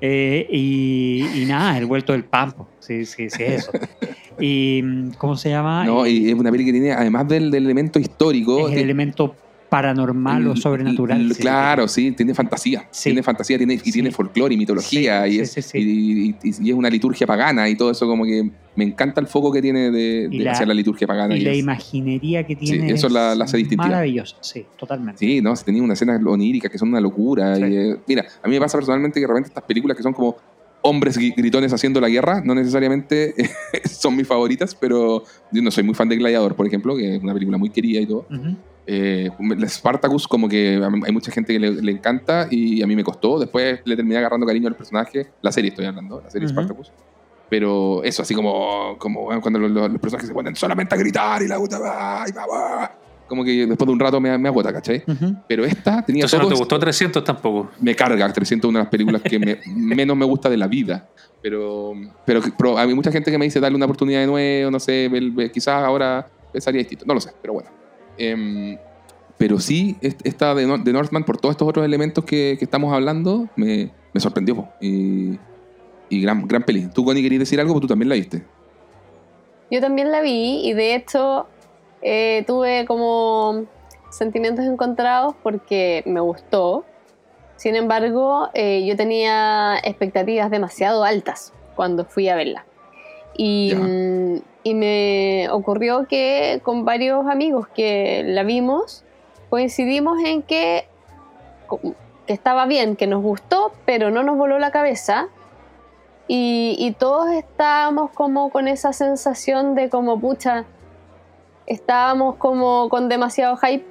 Eh, y, nada, el vuelto del pampo. Sí, sí, sí, eso. y, ¿Cómo se llama? No, y es una película que tiene, además del, elemento histórico. Es el elemento paranormal o sobrenatural. claro, sí, tiene fantasía. Tiene fantasía tiene, y tiene folclore y mitología. y, es, y, es una liturgia pagana y todo eso, como que me encanta el foco que tiene de, hacer la liturgia pagana. Y, la imaginería que tiene. eso la, la hace distintiva. Maravilloso, sí, totalmente. Sí, no, se tenía unas escenas oníricas que son una locura. Eh, mira, a mí me pasa personalmente que de repente estas películas que son como hombres gritones haciendo la guerra, no necesariamente son mis favoritas, pero yo no soy muy fan de Gladiador, por ejemplo, que es una película muy querida y todo. Eh, Spartacus como que hay mucha gente que le, encanta y a mí me costó. Después le terminé agarrando cariño al personaje. La serie estoy hablando, la serie Spartacus. Pero eso, así como, como cuando los, personajes se ponen solamente a gritar y la puta como que después de un rato me, me agota, ¿cachai? Pero esta tenía Entonces no te gustó 300 tampoco. Me carga 300, una de las películas que menos me gusta de la vida. Pero, pero, pero, hay mucha gente que me dice darle una oportunidad de nuevo, no sé, quizás ahora pensaría distinto, no lo sé, pero bueno. Em, pero sí, esta de, Northman, por todos estos otros elementos que, estamos hablando, me, sorprendió. Y, gran, gran peli. ¿Tú, Connie, querías decir algo? Porque tú también la viste. Yo también la vi y de hecho eh, tuve como sentimientos encontrados porque me gustó. Sin embargo, eh, yo tenía expectativas demasiado altas cuando fui a verla. Y, y me ocurrió que con varios amigos que la vimos, coincidimos en que, que estaba bien, que nos gustó, pero no nos voló la cabeza. Y, y, todos estábamos como con esa sensación de como, pucha, estábamos como con demasiado hype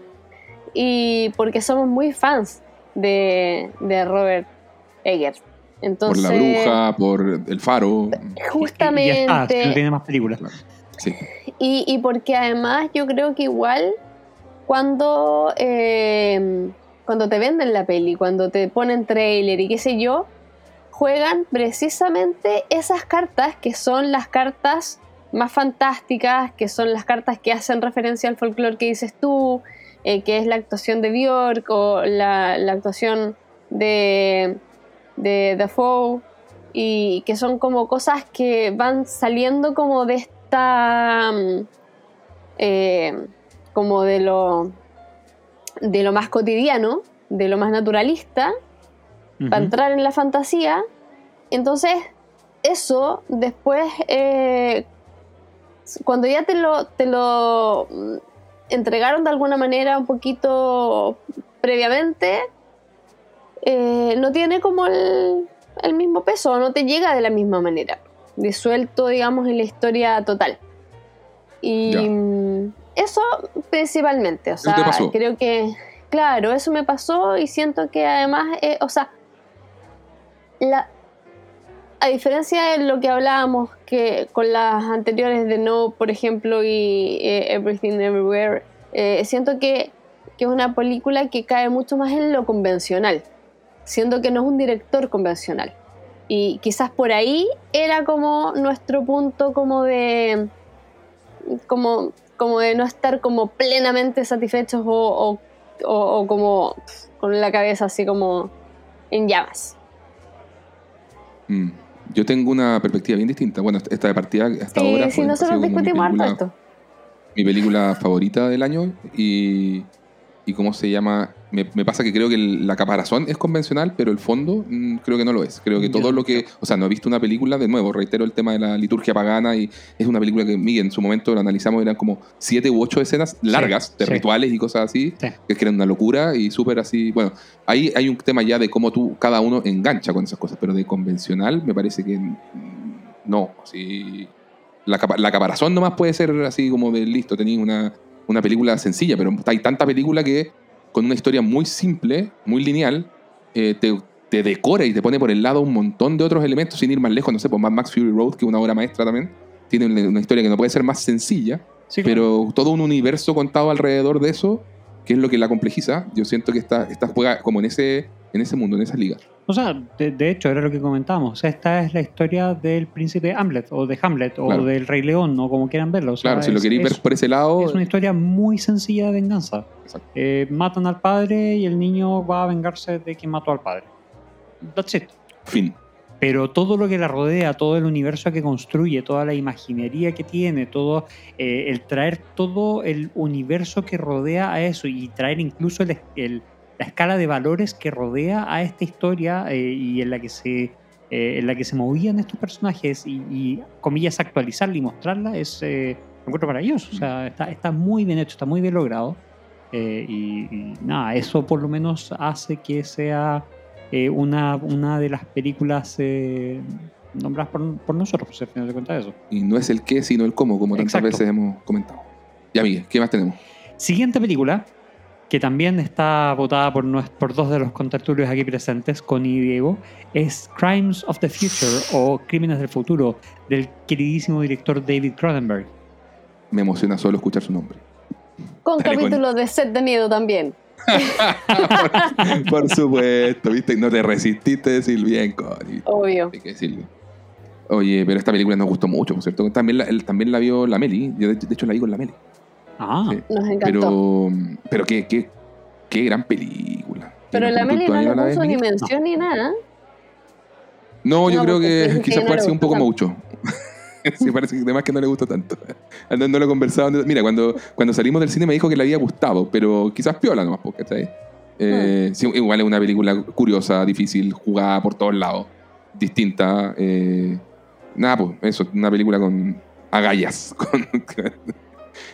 y porque somos muy fans de, de Robert Eggers. Entonces, por La Bruja, por El Faro. Justamente. No tiene más películas. Sí. Y, y, porque además yo creo que igual cuando, eh, cuando te venden la peli, cuando te ponen trailer y qué sé yo, juegan precisamente esas cartas que son las cartas más fantásticas, que son las cartas que hacen referencia al folclore que dices tú, eh, que es la actuación de Björk o la, actuación de, de Dafoe, y que son como cosas que van saliendo como de esta... Mm, eh, como de lo, de lo más cotidiano, de lo más naturalista, para entrar en la fantasía. Entonces, eso después eh, cuando ya te lo, te lo mm, entregaron de alguna manera un poquito previamente, eh, no tiene como el, mismo peso, no te llega de la misma manera, disuelto, digamos, en la historia total. Y eso principalmente, o sea, creo que, claro, eso me pasó y siento que además, eh, o sea, la, a diferencia de lo que hablábamos que con las anteriores de No, por ejemplo, y eh, Everything Everywhere, eh, siento que, que, es una película que cae mucho más en lo convencional, siendo que no es un director convencional. Y quizás por ahí era como nuestro punto como de como, como de no estar como plenamente satisfechos o, o como con la cabeza así como en llamas. Mm yo tengo una perspectiva bien distinta. Bueno, esta de partida hasta sí, ahora. Sí, nosotros discutimos harto esto. mi película favorita del año y, y cómo se llama. Me, me pasa que creo que el- la caparazón es convencional, pero el fondo mm, creo que no lo es. Creo que todo lo que. O sea, no he visto una película, de nuevo, reitero el tema de la liturgia pagana y es una película que, Miguel, en su momento lo analizamos, eran como siete u ocho escenas largas de sí. rituales y cosas así, Sí. que eran una locura y súper así. Bueno, ahí hay un tema ya de cómo tú, cada uno engancha con esas cosas, pero de convencional me parece que no. Así, la, la caparazón nomás puede ser así como de listo, tenéis una, una película sencilla, pero hay tanta película que con una historia muy simple, muy lineal, eh, te, te decora y te pone por el lado un montón de otros elementos sin ir más lejos. No sé, por Mad Max Fury Road, que es una obra maestra también, tiene una, historia que no puede ser más sencilla, Sí, claro. pero todo un universo contado alrededor de eso, que es lo que la complejiza. Yo siento que esta, esta juega como en ese, en ese mundo, en esa liga. O sea, de, de hecho, era lo que comentábamos. Esta es la historia del príncipe Hamlet, o de Hamlet, o Claro. del Rey León, o como quieran verlo. O sea, Claro, si lo queréis ver por ese lado, Es una historia muy sencilla de venganza. Exacto. Eh, matan al padre y el niño va a vengarse de quien mató al padre. That's it. fin. Pero todo lo que la rodea, todo el universo que construye, toda la imaginería que tiene, todo eh, el traer todo el universo que rodea a eso y traer incluso el- el- la escala de valores que rodea a esta historia eh, y en la que se eh, en la que se movían estos personajes y, y, comillas actualizarla y mostrarla es eh, lo encuentro maravilloso. O sea, está, está muy bien hecho, está muy bien logrado. Eh, y, y nada, eso por lo menos hace que sea eh, una, una de las películas eh, nombradas por, por nosotros, pues al final de cuentas eso. Y no es el qué, sino el cómo, como tantas Exacto. veces hemos comentado. Ya, Miguel, ¿qué más tenemos? Siguiente película, que también está votada por, dos de los contertulios aquí presentes, Connie y Diego, es Crimes of the Future o Crímenes del Futuro, del queridísimo director David Cronenberg. Me emociona solo escuchar su nombre. Con Dale, capítulos de set de miedo también. Por supuesto, viste, no te resististe a decir bien, Connie. Obvio. Hay que decirlo. Oye, pero esta película nos gustó mucho, por cierto. También la, el- también la vio la Meli. Yo, de, de hecho, la vi con la Meli. Ah, Sí. Nos encantó. Pero, pero qué, qué, qué gran película. Pero la ¿Tú- Meli no le puso ni mención ni nada. No, yo No, creo que quizás no ser un poco mucho. sí, parece que además que no le gustó tanto. No, no lo he conversado. Mira, cuando, cuando salimos del cine me dijo que le había gustado, pero quizás piola nomás, porque está ahí. Eh, sí, igual es una película curiosa, difícil, jugada por todos lados, distinta. eh, nada, pues eso, una película con agallas. con-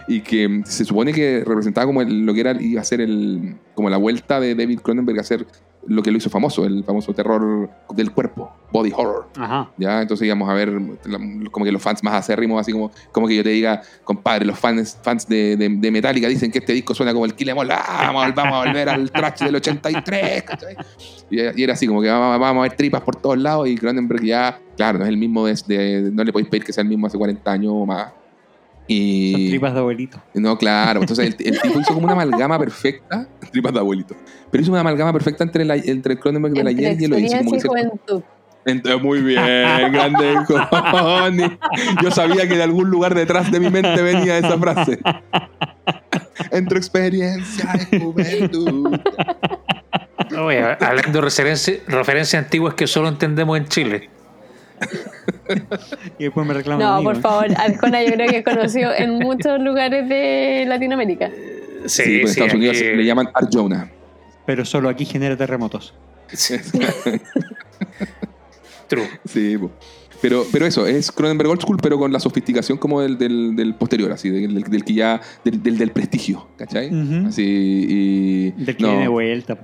y que se supone que representaba como el- lo que era iba a ser el, como la vuelta de David Cronenberg a hacer lo que lo hizo famoso, el famoso terror del cuerpo, body horror. ajá. ¿ya? Entonces íbamos a ver como que los fans más acérrimos, así como, como que yo te diga, compadre, los fans, fans de, de, de Metallica dicen que este disco suena como el Kill ah, vamos, a- vamos a volver al trash del 83, ¿cachai? Y, era- y era así, como que vamos, vamos a ver tripas por todos lados y Cronenberg ya, claro, no es el mismo, de, de- no le podéis pedir que sea el mismo hace 40 años o más. Son Y, tripas de abuelito. no, claro. Entonces el, el tipo hizo como una amalgama perfecta. Tripas de abuelito. Pero hizo una amalgama perfecta entre, la, entre el Cronenberg de la ayer y como que se- juventud. Entonces, muy bien, grande Connie. Yo sabía que de algún lugar detrás de mi mente venía esa frase. Entre experiencia y juventud. Hablando de referencia- referencias antiguas que solo entendemos en Chile. Y después me reclaman. No, mí, por ¿no? favor, Arjona yo creo que es conocido en muchos lugares de Latinoamérica. Sí, pues en Estados Unidos le llaman Arjona. Pero solo aquí genera terremotos. True. Sí, po. pero, pero eso, es Cronenberg Old School, pero con la sofisticación como del, del, del posterior, así, del, del- del que ya, del, del, del prestigio, ¿cachai? Así, y... Del que no, viene de vuelta.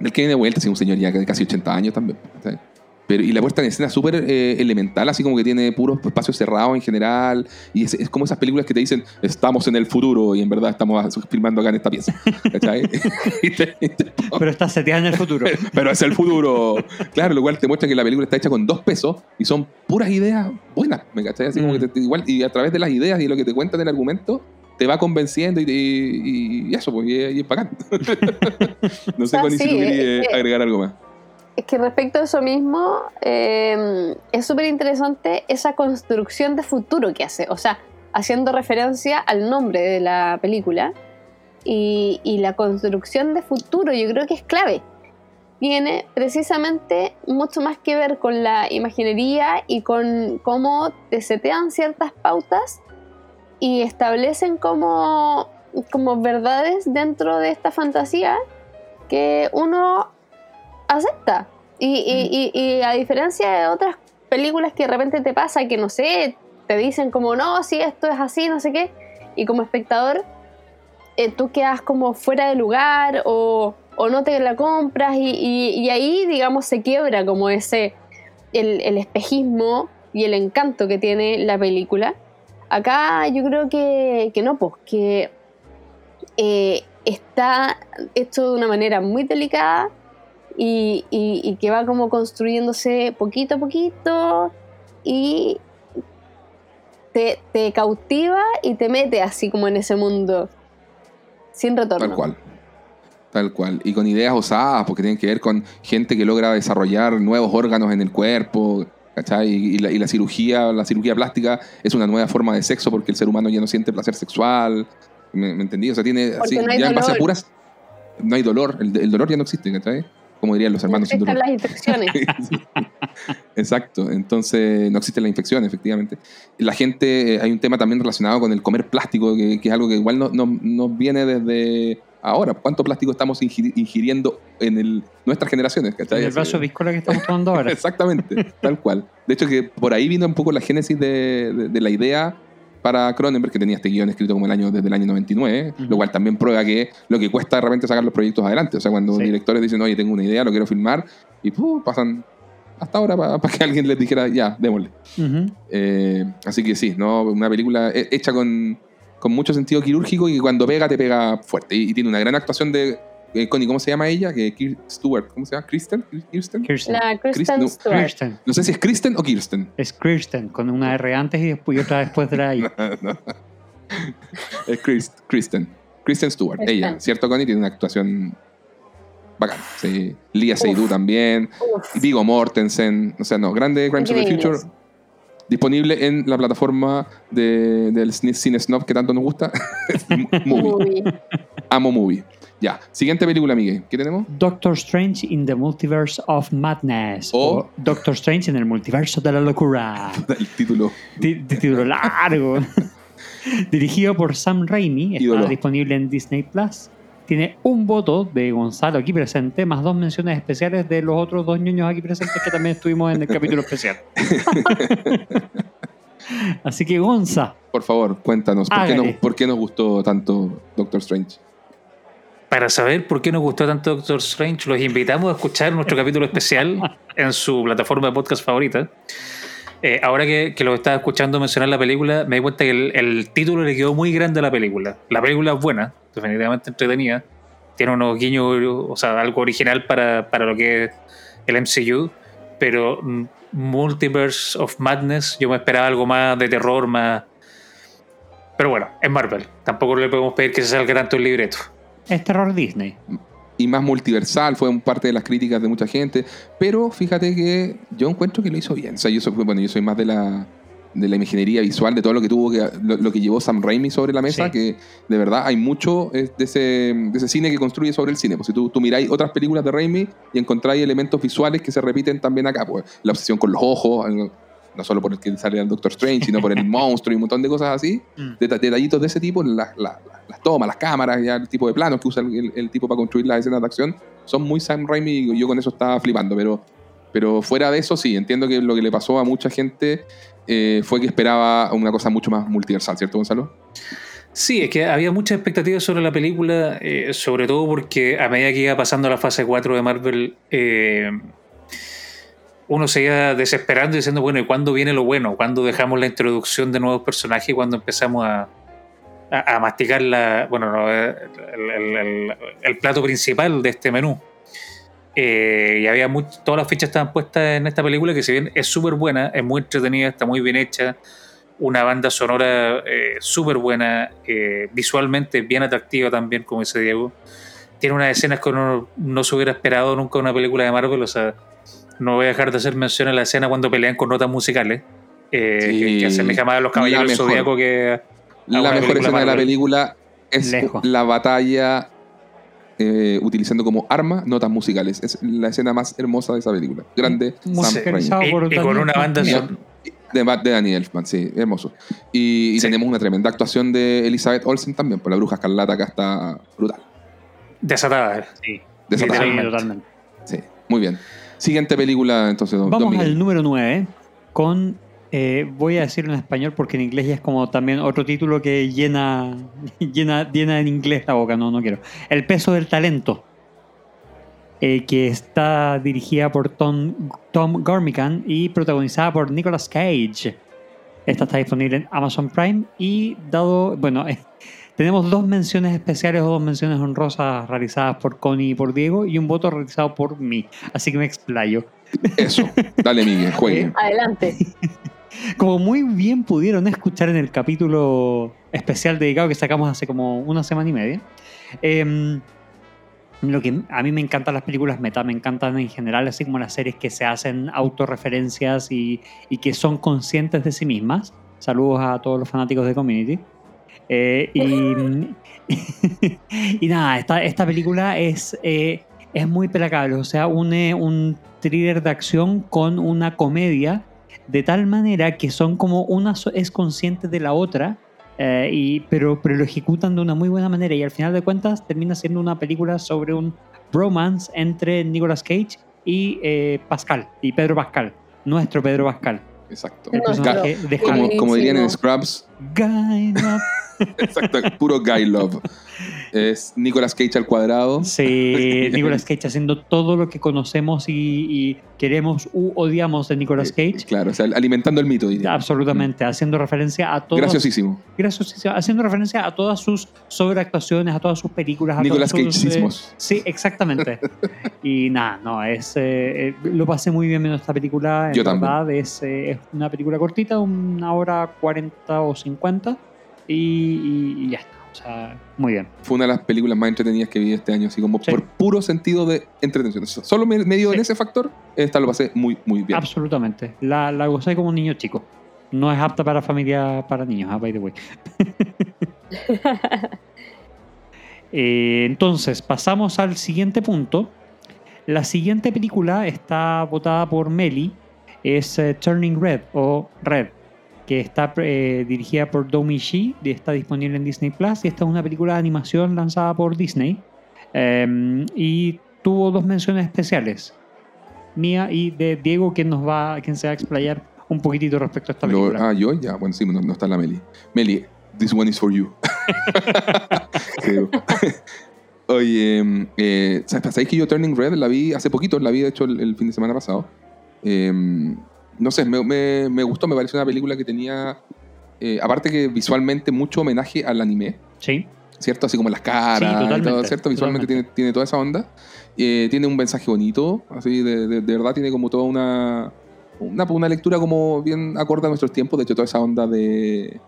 Del que viene de vuelta, sí, un señor ya de casi 80 años también. ¿cachai? Pero, y la puesta en escena es súper eh, elemental, así como que tiene puros espacios cerrados en general. Y es, es como esas películas que te dicen, estamos en el futuro y en verdad estamos filmando acá en esta pieza. ¿Cachai? Pero está seteada en el futuro. pero es el futuro. Claro, lo cual te muestra que la película está hecha con dos pesos y son puras ideas buenas. ¿Me cachai? Así como Mm. que te- igual, y a través de las ideas y lo que te cuentan el argumento, te va convenciendo y, y- y eso, pues, y, es- y es bacán. no sé, Ah, Connie, si sí, tú querías es que- agregar algo más. Es que respecto a eso mismo, eh, es súper interesante esa construcción de futuro que hace. O sea, haciendo referencia al nombre de la película. Y, y la construcción de futuro yo creo que es clave. Tiene precisamente mucho más que ver con la imaginería y con cómo te setean ciertas pautas y establecen como, como verdades dentro de esta fantasía que uno acepta. Y, y, y, a diferencia de otras películas que de repente te pasa que no sé, te dicen como no, si esto es así, no sé qué, y como espectador eh, tú quedas como fuera de lugar o, o no te la compras y, y, ahí digamos se quiebra como ese, el, el espejismo y el encanto que tiene la película. Acá yo creo que, que no, pues que eh, está hecho de una manera muy delicada y, y, que va como construyéndose poquito a poquito y te, te, cautiva y te mete así como en ese mundo sin retorno. Tal cual. Tal cual. Y con ideas osadas, porque tienen que ver con gente que logra desarrollar nuevos órganos en el cuerpo, ¿cachai? Y, la, y la cirugía, la cirugía plástica es una nueva forma de sexo porque el ser humano ya no siente placer sexual. ¿Me, entendí? O sea, tiene así, ya en base a puras. No hay dolor, el, el dolor ya no existe, ¿cachai? Como dirían los hermanos. No existen las infecciones. Exacto, entonces no existen las infecciones, efectivamente. La gente, eh, hay un tema también relacionado con el comer plástico, que, es algo que igual no, no, viene desde ahora. ¿Cuánto plástico estamos ingiriendo en el, nuestras generaciones? En el vaso viscola que estamos tomando ahora. Exactamente, tal cual. De hecho, que por ahí vino un poco la génesis de, de la idea para Cronenberg, que tenía este guion escrito como el año, desde el año 99, lo cual también prueba que lo que cuesta de repente sacar los proyectos adelante. O sea, cuando directores dicen, oye, tengo una idea, lo quiero filmar, y pasan hasta ahora para que alguien les dijera, ya, démosle. Eh, así que sí, ¿no? una película hecha con, con mucho sentido quirúrgico y que cuando pega, te pega fuerte. y tiene una gran actuación de eh, Connie, ¿cómo se llama ella? Que Stewart, ¿cómo se llama? ¿Kristen? ¿Kirsten? La Kristen, Stewart. No, sé si es Kristen o Kirsten. Es Kristen, con una R antes y, después, otra después de la I. Es Kristen. Kristen Stewart, ella. ¿Cierto, Connie? Tiene una actuación bacán. Sí. Lia Seydoux también. Vigo Mortensen. O sea, no, grande Crimes of the Future. Disponible en la plataforma de, del Cine Snob que tanto nos gusta. movie. Amo Movie. Ya, siguiente película, Miguel. ¿Qué tenemos? Doctor Strange in the Multiverse of Madness. O, Doctor Strange en el multiverso de la locura. el título. título largo. Dirigido por Sam Raimi. Está disponible en Disney Plus. Tiene un voto de Gonzalo aquí presente, más dos menciones especiales de los otros dos niños aquí presentes que también estuvimos en el capítulo especial. Así que, Gonza. Por favor, cuéntanos, ¿por qué, nos, ¿por qué nos gustó tanto Doctor Strange? Para saber por qué nos gustó tanto Doctor Strange, los invitamos a escuchar nuestro capítulo especial en su plataforma de podcast favorita. Eh, ahora que, que, lo estaba escuchando mencionar la película, me di cuenta que el, título le quedó muy grande a la película. La película es buena, definitivamente entretenida. Tiene unos guiños, o sea, algo original para, para lo que es el MCU, pero Multiverse of Madness, yo me esperaba algo más de terror, más. Pero bueno, es Marvel. Tampoco le podemos pedir que se salga tanto el libreto. Es terror Disney. Y más multiversal, fue parte de las críticas de mucha gente. Pero fíjate que yo encuentro que lo hizo bien. O sea, yo soy, bueno, yo soy más de la, de la imaginería visual, de todo lo que tuvo que, lo, que llevó Sam Raimi sobre la mesa, que de verdad hay mucho de ese, de ese cine que construye sobre el cine. Pues si tú, tú miráis otras películas de Raimi y encontráis elementos visuales que se repiten también acá, pues la obsesión con los ojos, no solo por el que sale el Doctor Strange, sino por el monstruo y un montón de cosas así, mm. detallitos de ese tipo, las tomas, las cámaras, ya el tipo de planos que usa el, tipo para construir las escenas de acción, son muy Sam Raimi y yo con eso estaba flipando, pero, pero fuera de eso sí, entiendo que lo que le pasó a mucha gente eh, fue que esperaba una cosa mucho más multiversal, ¿cierto Gonzalo? Sí, es que había muchas expectativas sobre la película, eh, sobre todo porque a medida que iba pasando la fase 4 de Marvel, eh, uno seguía desesperando y diciendo, bueno, ¿y cuándo viene lo bueno? ¿Cuándo dejamos la introducción de nuevos personajes cuándo empezamos a, a, masticar la, bueno, el, plato principal de este menú? Eh, y había todas las fichas estaban puestas en esta película que si bien es súper buena, es muy entretenida, está muy bien hecha, una banda sonora eh, súper buena, eh, visualmente bien atractiva también, como dice Diego. Tiene unas escenas que uno no se hubiera esperado nunca en una película de Marvel, o sea, no voy a dejar de hacer mención a la escena cuando pelean con notas musicales. Eh, que, hacen a los caballeros del zodiaco que. La mejor escena de la película es la batalla eh, utilizando como arma notas musicales. Es la escena más hermosa de esa película. Grande, Sam y, y, con una banda De, de Danny Elfman, sí, hermoso. Y, tenemos una tremenda actuación de Elizabeth Olsen también, por la bruja escarlata acá está brutal. Desatada. Sí, Desatada. totalmente. Sí, muy bien. Siguiente película, entonces, don, Vamos don al número 9 con. eh, voy a decirlo en español porque en inglés ya es como también otro título que llena, llena, llena en inglés la boca. No, no quiero. El peso del talento. eh, que está dirigida por Tom, Tom Gormican y protagonizada por Nicolas Cage. Esta está disponible en Amazon Prime y dado, bueno, tenemos dos menciones especiales o dos menciones honrosas realizadas por Connie y por Diego y un voto realizado por mí. Así que me explayo. Eso, dale, Miguel, juegue. Adelante. Como muy bien pudieron escuchar en el capítulo especial dedicado que sacamos hace como una semana y media, em, lo que a mí me encantan las películas meta, me encantan en general, así como las series que se hacen autorreferencias y, y que son conscientes de sí mismas. Saludos a todos los fanáticos de Community. Eh, y, y nada, esta, esta película es, eh, es muy pelacable, o sea, une un thriller de acción con una comedia de tal manera que son como una es consciente de la otra, eh, y, pero, pero lo ejecutan de una muy buena manera y al final de cuentas termina siendo una película sobre un bromance entre Nicolas Cage y eh, Pascal, y Pedro Pascal, nuestro Pedro Pascal. Exacto. El No, personaje de Como, como dirían en. Scrubs, Guy. Exacto, puro guy love. Es Nicolas Cage al cuadrado. Sí, Nicolas Cage haciendo todo lo que conocemos y, y queremos u odiamos de Nicolas Eh, Cage. Claro, o sea, alimentando el mito, diría. Absolutamente, haciendo referencia a todas, Graciosísimo. graciosísimo, haciendo referencia a todas sus sobreactuaciones, a todas sus películas. A Nicolas Cage eh, sismos. sí, exactamente. y nada, no, es, eh, eh, lo pasé muy bien viendo esta película. En Yo también. verdad, es, eh, es una película cortita, una hora 40 o 50, y, ya está. O sea, muy bien. Fue una de las películas más entretenidas que vi este año, así como Sí. por puro sentido de entretención. Solo me, me dio en Sí. ese factor, esta lo pasé muy, muy bien. Absolutamente. La, la gocé como un niño chico. No es apta para familia, para niños, ah, by the way. Eh, entonces, pasamos al siguiente punto. La siguiente película está votada por Meli. Es eh, Turning Red o Red, que está eh, dirigida por Domi Shi y está disponible en Disney Plus. Y esta es una película de animación lanzada por Disney. Eh, y tuvo dos menciones especiales mía y de Diego, quien nos va, quien se va a explayar un poquitito respecto a esta Lo- película. ah, yo, ya, bueno, sí, no, no está la Meli. Meli, this one is for you. Creo. Oye, eh, ¿sabes sabéis que yo Turning Red la vi hace poquito? La vi, de hecho, el, el fin de semana pasado. Eh, no sé, me, me- me gustó, me pareció una película que tenía, eh, aparte que visualmente, mucho homenaje al anime. Sí, ¿cierto? Así como las caras, Sí, y todo, ¿cierto? Visualmente tiene, tiene toda esa onda. Eh, tiene un mensaje bonito, así de, de- de verdad tiene como toda una, una, una lectura como bien acorde a nuestros tiempos. De hecho, toda esa onda de,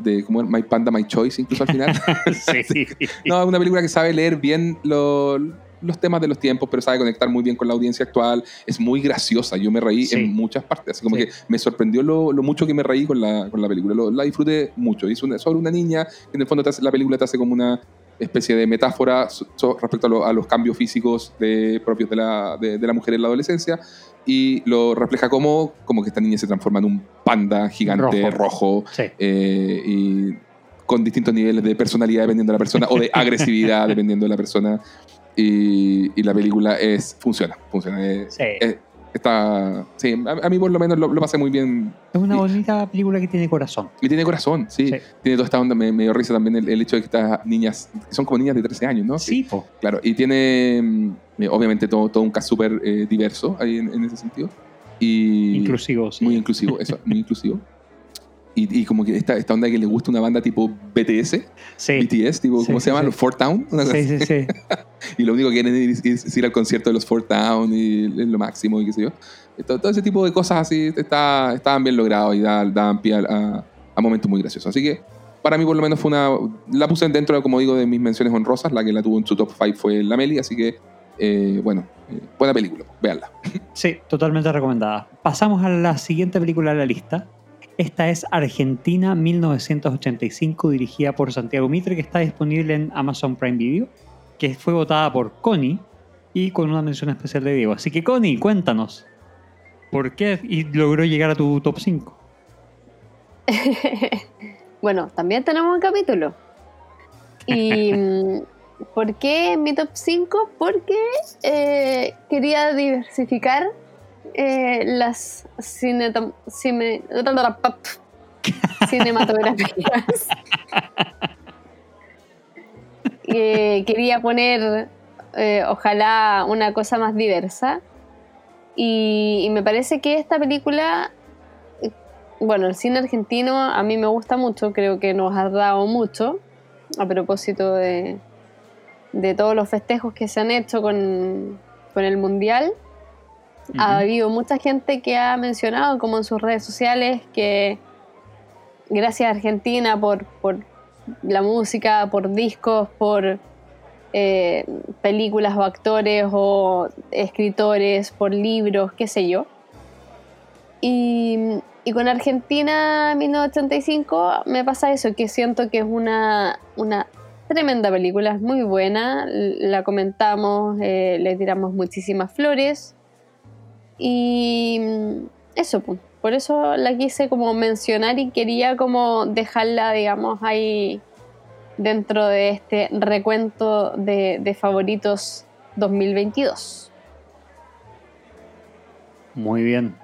de como My Panda, My Choice, incluso al final. sí. no, es una película que sabe leer bien lo- los temas de los tiempos, pero sabe conectar muy bien con la audiencia actual. Es muy graciosa, yo me reí Sí. en muchas partes. Así como Sí. que me sorprendió lo, lo mucho que me reí con la, con la película. Lo- la disfruté mucho. Es una- sobre una niña que en el fondo te hace- la película te hace como una especie de metáfora so- so- respecto a, lo- a los cambios físicos de, propios de la, de, de la mujer en la adolescencia y lo refleja como, como que esta niña se transforma en un panda gigante Rojo. rojo, Sí. eh, y con distintos niveles de personalidad dependiendo de la persona o de agresividad dependiendo de la persona y, y la película es funciona funciona eh, Sí. eh, está sí a, a mí por lo menos lo, lo pasé muy bien Es una y- bonita película que tiene corazón. y tiene corazón sí, Sí. tiene toda esta onda me, me dio risa también el, el hecho de que estas niñas son como niñas de 13 años ¿no? Sí, po. claro y tiene mm, eh, obviamente todo, todo un cast súper eh, diverso ahí en, en ese sentido y Inclusivo, sí. muy inclusivo eso muy inclusivo y, y como que esta, esta onda que le gusta una banda tipo BTS Sí. BTS, tipo, Sí, ¿cómo se llama? Los Four Town. una cosa Sí, sí, sí. Y lo único que quieren es, es- es ir al concierto de los Four Town y es lo máximo y qué sé yo. Todo, todo ese tipo de cosas así está, estaban bien logrados y da- daban pie a, a- a momentos muy graciosos. Así que para mí por lo menos fue una... La puse dentro, como digo, de mis menciones honrosas. La que la tuvo en su top 5 fue la Meli, así que, eh, bueno, eh, buena película, véanla. Sí, totalmente recomendada. Pasamos a la siguiente película de la lista. Esta es Argentina 1985, dirigida por Santiago Mitre, que está disponible en Amazon Prime Video, que fue votada por Connie y con una mención especial de Diego. Así que Connie, cuéntanos, ¿por qué logró llegar a tu top 5? bueno, también tenemos un capítulo. Y mm, ¿por qué mi top 5? Porque eh, quería diversificar eh, las cine, cine, cinematografías. Eh, quería poner, ojalá, una cosa más diversa. y, me parece que esta película bueno, el cine argentino a mí me gusta mucho, creo que nos ha dado mucho a propósito de, de todos los festejos que se han hecho con, el Mundial. Ha habido mucha gente que ha mencionado, como en sus redes sociales, que gracias a Argentina por, por la música, por discos, por eh, películas o actores o escritores, por libros, qué sé yo. Y, con Argentina 1985 me pasa eso, que siento que es una, una tremenda película, es muy buena, la comentamos, eh, le tiramos muchísimas flores y eso, por eso la quise como mencionar y quería como dejarla, digamos, ahí dentro de este recuento de, de favoritos 2022. Muy bien.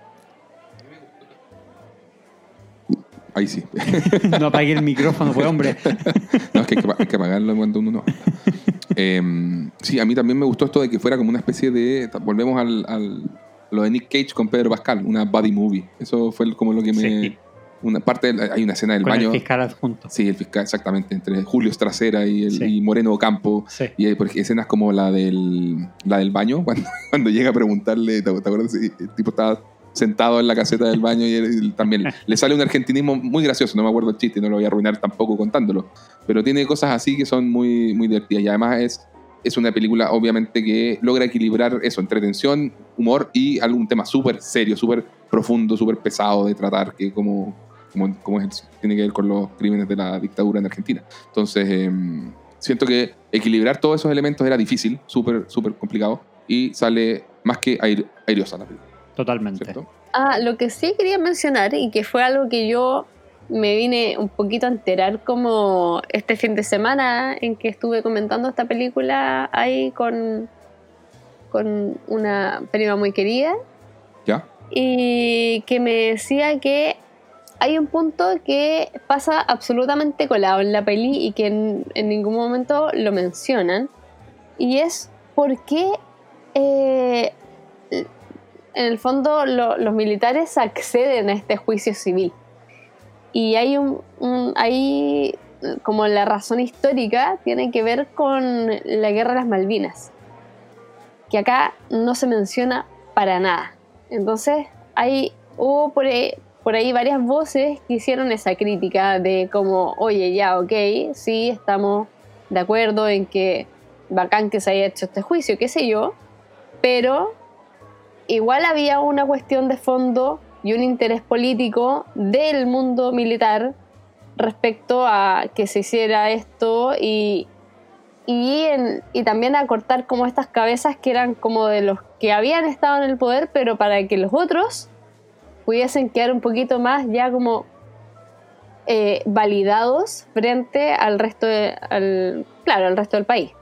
Ahí sí. no apague el micrófono, pues hombre. no, es que hay que, apagarlo cuando uno no. Em, sí, a mí también me gustó esto de que fuera como una especie de. Volvemos al, al lo de Nick Cage con Pedro Pascal, una body movie. Eso fue como lo que me. Una parte, hay una escena del baño. El fiscal adjunto. Sí, el fiscal, exactamente, entre Julio Estracera y, el, y Moreno Campo. Y hay escenas como la del, la del baño, cuando, cuando llega a preguntarle, ¿te, acuerdas? El tipo estaba sentado en la caseta del baño y también le sale un argentinismo muy gracioso, no me acuerdo el chiste, no lo voy a arruinar tampoco contándolo, pero tiene cosas así que son muy, muy divertidas y además es, es una película obviamente que logra equilibrar eso, entretención, humor y algún tema súper serio, súper profundo, súper pesado de tratar, que como, como, es, tiene que ver con los crímenes de la dictadura en Argentina. Entonces, em, siento que equilibrar todos esos elementos era difícil, súper, súper complicado y sale más que airiosa la película. Totalmente. Ah, lo que sí quería mencionar y que fue algo que yo me vine un poquito a enterar como este fin de semana en que estuve comentando esta película ahí con, con una prima muy querida. ¿Ya? Y que me decía que hay un punto que pasa absolutamente colado en la peli y que en, ningún momento lo mencionan. Y es por qué eh, en el fondo los militares acceden a este juicio civil. Y hay un, hay como la razón histórica tiene que ver con la guerra de las Malvinas, que acá no se menciona para nada. Entonces hay, hubo por ahí, por ahí varias voces que hicieron esa crítica de como, oye, ya, ok, sí, estamos de acuerdo en que bacán que se haya hecho este juicio, qué sé yo, pero igual había una cuestión de fondo y un interés político del mundo militar respecto a que se hiciera esto y, y, también a cortar como estas cabezas que eran como de los que habían estado en el poder, pero para que los otros pudiesen quedar un poquito más ya como eh, validados frente al resto, al, claro, al resto del país.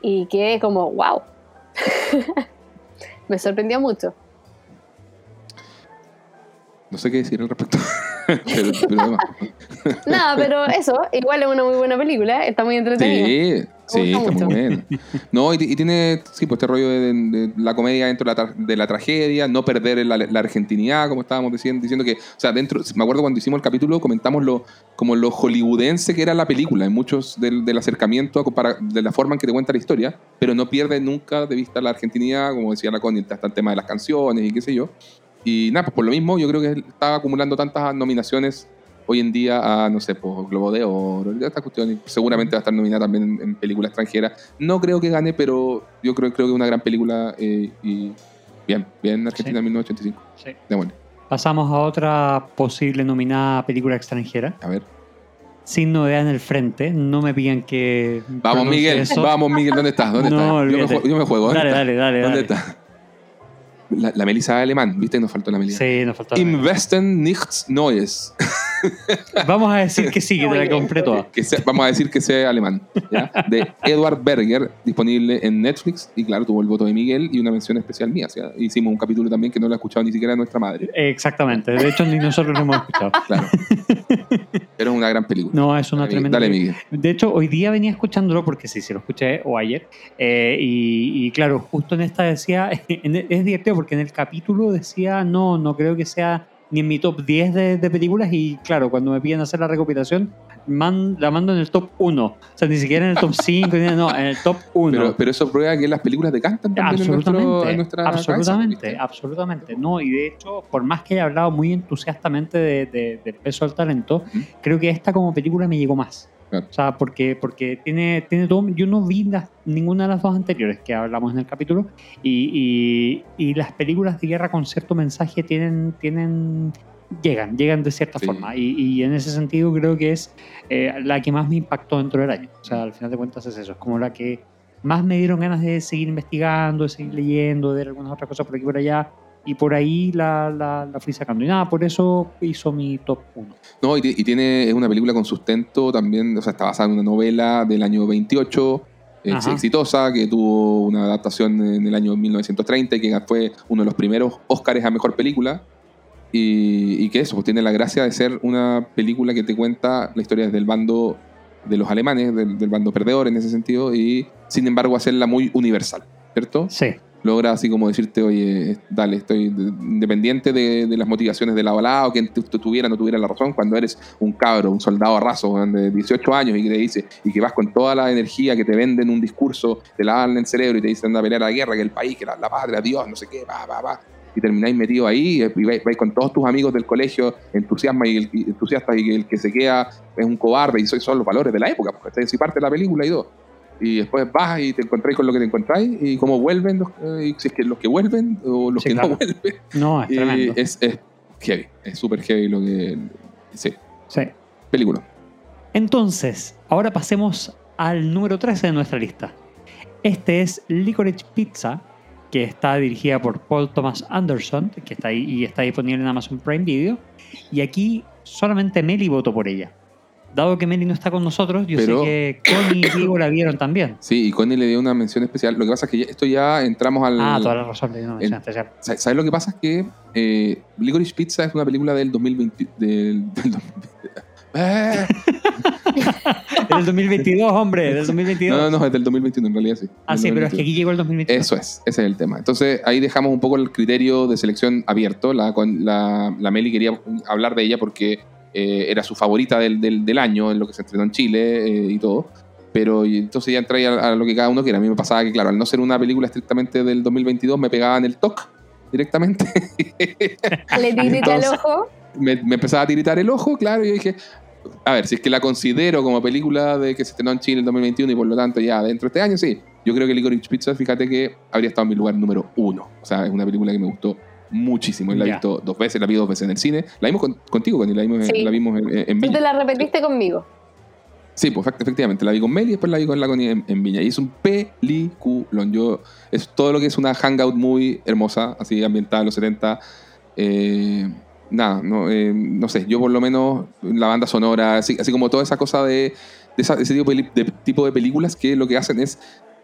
Y que como, wow. me sorprendió mucho. No sé qué decir al respecto. no, pero eso, igual es una muy buena película, está muy entretenida. Sí, sí, está muy bien. No, y, tiene, sí, pues este rollo de, la comedia dentro de la, tragedia, no perder la, argentinidad, como estábamos diciendo, diciendo que, o sea, dentro, me acuerdo cuando hicimos el capítulo, comentamos lo, como lo hollywoodense que era la película, en muchos del, acercamiento de la forma en que te cuenta la historia, pero no pierde nunca de vista la argentinidad, como decía la Connie, está el tema de las canciones y qué sé yo. Y nada, pues por lo mismo, yo creo que estaba acumulando tantas nominaciones hoy en día a, no sé, pues Globo de Oro, esta cuestión, seguramente va a estar nominada también en, película extranjera. No creo que gane, pero yo creo, creo que es una gran película eh, y bien, bien Argentina 1985. Sí. Pasamos a otra posible nominada película extranjera. A ver. Sin novedad en el frente, no me piden que. Vamos, Miguel, vamos, Miguel, ¿dónde estás? ¿Dónde estás? Yo me, juego, Dale, dale, dale. ¿Dónde estás? La, la Melissa alemán, ¿viste? Nos faltó la Melissa. Sí, nos faltó. la- Investen nichts Neues. Vamos a decir que sí, que te la compré toda. Que sea- vamos a decir que sea alemán. ¿ya? De Edward Berger, disponible en Netflix. Y claro, tuvo el voto de Miguel y una mención especial mía. sea, hicimos un capítulo también que no lo ha escuchado ni siquiera nuestra madre. Exactamente. De hecho, ni nosotros lo hemos escuchado. Claro. Pero es una gran película. No, es una Dale, tremenda. Dale, Miguel. De hecho, hoy día venía escuchándolo porque sí, sí lo escuché o ayer. eh, y, y claro, justo en esta decía, es divertido porque en el capítulo decía, no, no creo que sea ni en mi top 10 de, de películas. Y claro, cuando me piden hacer la recopilación, man- la mando en el top 1. O sea, ni siquiera en el top 5, ni- no, en el top 1. Pero, pero eso prueba que las películas decantan también en, nuestro, Absolutamente, en nuestra cabeza, absolutamente, absolutamente. No, y de hecho, por más que haya hablado muy entusiastamente de, de- del peso del talento, creo que esta como película me llegó más. Claro. O sea, porque, porque tiene, tiene todo. Yo no vi las- ninguna de las dos anteriores que hablamos en el capítulo. Y, y- y las películas de guerra con cierto mensaje tienen. tienen llegan, llegan de cierta Sí. forma. Y, y en ese sentido creo que es eh, la que más me impactó dentro del año. O sea, al final de cuentas es eso. Es como la que más me dieron ganas de seguir investigando, de seguir leyendo, de ver algunas otras cosas por aquí y por allá. Y por ahí la, la, la fui sacando. Y nada, por eso hizo mi top 1. No, y, y tiene es una película con sustento también, o sea, está basada en una novela del año 28, ex- Ajá. exitosa, que tuvo una adaptación en el año 1930 y que fue uno de los primeros Óscares a Mejor Película. Y, y que eso, pues tiene la gracia de ser una película que te cuenta la historia desde el bando de los alemanes, del, del bando perdedor en ese sentido, y sin embargo hacerla muy universal, ¿cierto? Sí. Logra así como decirte, oye, dale, estoy de- independiente de, las motivaciones de lado a lado, quien tu- tu- tuviera o no tuviera la razón, cuando eres un cabro, un soldado raso de 18 años y que te dice, y que vas con toda la energía que te venden un discurso, te la dan en el cerebro y te dicen anda a pelear la guerra, que el país, que la, la patria, Dios, no sé qué, va, va, va. Y termináis metido ahí y vais, vais con todos tus amigos del colegio entusiasma y el, entusiastas y el que se queda es un cobarde y soy- son los valores de la época, porque es parte de la película y todo y después vas y te encontráis con lo que te encontráis y cómo vuelven los, eh, si es que los que vuelven o los Sí, que claro. no vuelven No, es tremendo. es, es heavy es súper heavy lo que sí Sí. película Entonces, ahora pasemos al número 13 de nuestra lista. Este es Licorice Pizza, que está dirigida por Paul Thomas Anderson, que está ahí y está disponible en Amazon Prime Video. Y aquí solamente Meli votó por ella. Dado que Meli no está con nosotros, yo Pero- sé que Connie y Diego la vieron también. sí y Connie le dio una mención especial lo que pasa es que ya- esto ya entramos al Ah, toda la razón, le di una mención el- especial. ¿Sabes lo que pasa? Es que eh, Licorice Pizza es una película del 2020 del, del 2020. Eh, Del 2022, hombre, del 2022. no, no, no, es del 2021 en realidad sí. Ah, sí, pero es que 2022. aquí llegó el 2022. Eso es, ese es el tema. Entonces ahí dejamos un poco el criterio de selección abierto. La, la, la Meli quería hablar de ella porque eh, era su favorita del, del, del año, en lo que se estrenó en Chile eh, y todo. Pero y entonces ya entré a, a lo que cada uno quiera. A mí me pasaba que, claro, al no ser una película estrictamente del 2022, me pegaba en el TOC directamente. Le tirita el ojo. me, me empezaba a tiritar el ojo, claro, y yo dije, a ver, si es que la considero como película de que se estrenó en Chile en 2021 y por lo tanto ya dentro de este año, sí. Yo creo que Licorice Pizza, fíjate que habría estado en mi lugar número uno. O sea, es una película que me gustó muchísimo. Y La he visto dos veces, la vi dos veces en el cine. La vimos con- contigo, Connie, la vimos, Sí. la vimos en, en Tú Viña. te la repetiste conmigo. Sí, pues efect- efectivamente, la vi con Meli y después la vi con la Connie en, en Viña. Y es un peliculón. Yo, es todo lo que es una hangout muy hermosa, así ambientada en los 70. Eh, nada, no, eh, no sé, yo por lo menos la banda sonora, así, así como toda esa cosa de, de esa- ese tipo de tipo de películas que lo que hacen es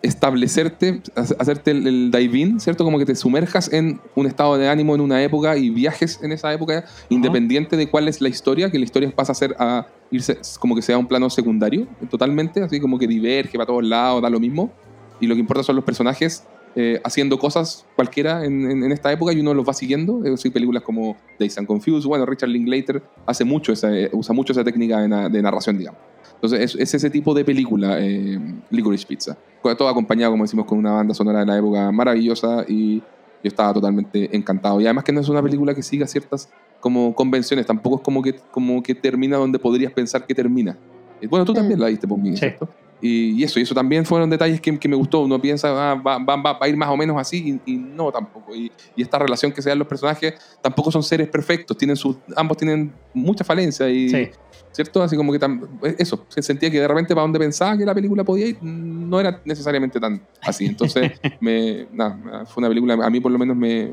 establecerte, hace- hacerte el, el dive-in, ¿cierto? Como que te sumerjas en un estado de ánimo en una época y viajes en esa época, independiente de cuál es la historia, que la historia pasa a ser a irse como que sea un plano secundario, totalmente, así como que diverge para todos lados, da lo mismo. Y lo que importa son los personajes eh, haciendo cosas cualquiera en, en- en esta época y uno los va siguiendo. Eh, sí, películas como Days and Confused, bueno, Richard Linklater hace mucho esa, eh, usa mucho esa técnica de, na- de narración, digamos. Entonces es, es ese tipo de película, eh, Licorice Pizza. Todo acompañado, como decimos, con una banda sonora de la época maravillosa y yo estaba totalmente encantado. Y además que no es una película que siga ciertas como convenciones, tampoco es como que, como que termina donde podrías pensar que termina. Eh, Bueno, tú Mm. también la viste por mí, Sí. ¿cierto? Y, y eso, y eso también fueron detalles que, que me gustó. Uno piensa, ah, va, va- va- va a ir más o menos así, y, y no tampoco. Y, y esta relación que se dan los personajes tampoco son seres perfectos, tienen sus, ambos tienen mucha falencia y, Sí. ¿cierto? Así como que eso, se sentía que de repente para donde pensaba que la película podía ir, no era necesariamente tan así. Entonces, me, nada, fue una película, a mí por lo menos me,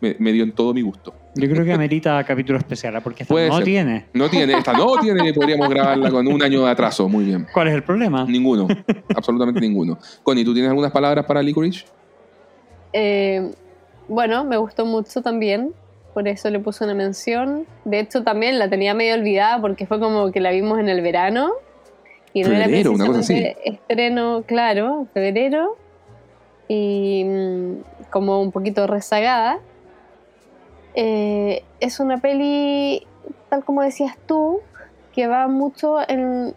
me, dio en todo mi gusto. Yo creo que amerita capítulo especial, ¿eh? porque esta no tiene. No tiene, esta no tiene, podríamos grabarla con un año de atraso, muy bien. ¿Cuál es el problema? Ninguno, absolutamente ninguno. Connie, ¿tú tienes algunas palabras para Licorice? Eh, bueno, me gustó mucho también, por eso le puse una mención. De hecho, también la tenía medio olvidada porque fue como que la vimos en el verano. Y no febrero, era una cosa así. estreno, claro, febrero. Y mm, como un poquito rezagada. Eh, es una peli, tal como decías tú, que va mucho en,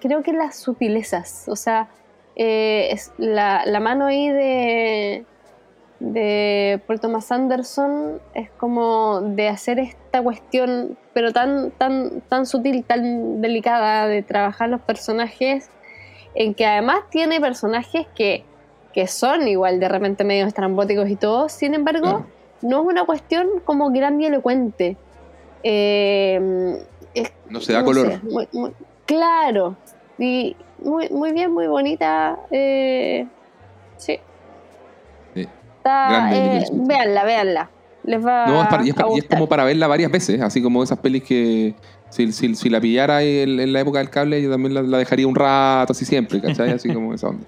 creo que en las sutilezas, o sea, eh, la, la, mano ahí de, de Paul Thomas Anderson es como de hacer esta cuestión, pero tan, tan, tan sutil, tan delicada de trabajar los personajes, en que además tiene personajes que, que son igual de repente medio estrambóticos y todo, sin embargo no es una cuestión como grandilocuente. Eh, no se da color. claro. Y muy, muy bien, muy bonita. Eh, sí. Está, eh, véanla, véanla. Les va no, es, y, es, como para verla varias veces, así como esas pelis que si, si, la pillara en, la época del cable, yo también la, dejaría un rato, así siempre, ¿cachai? Así como esa onda.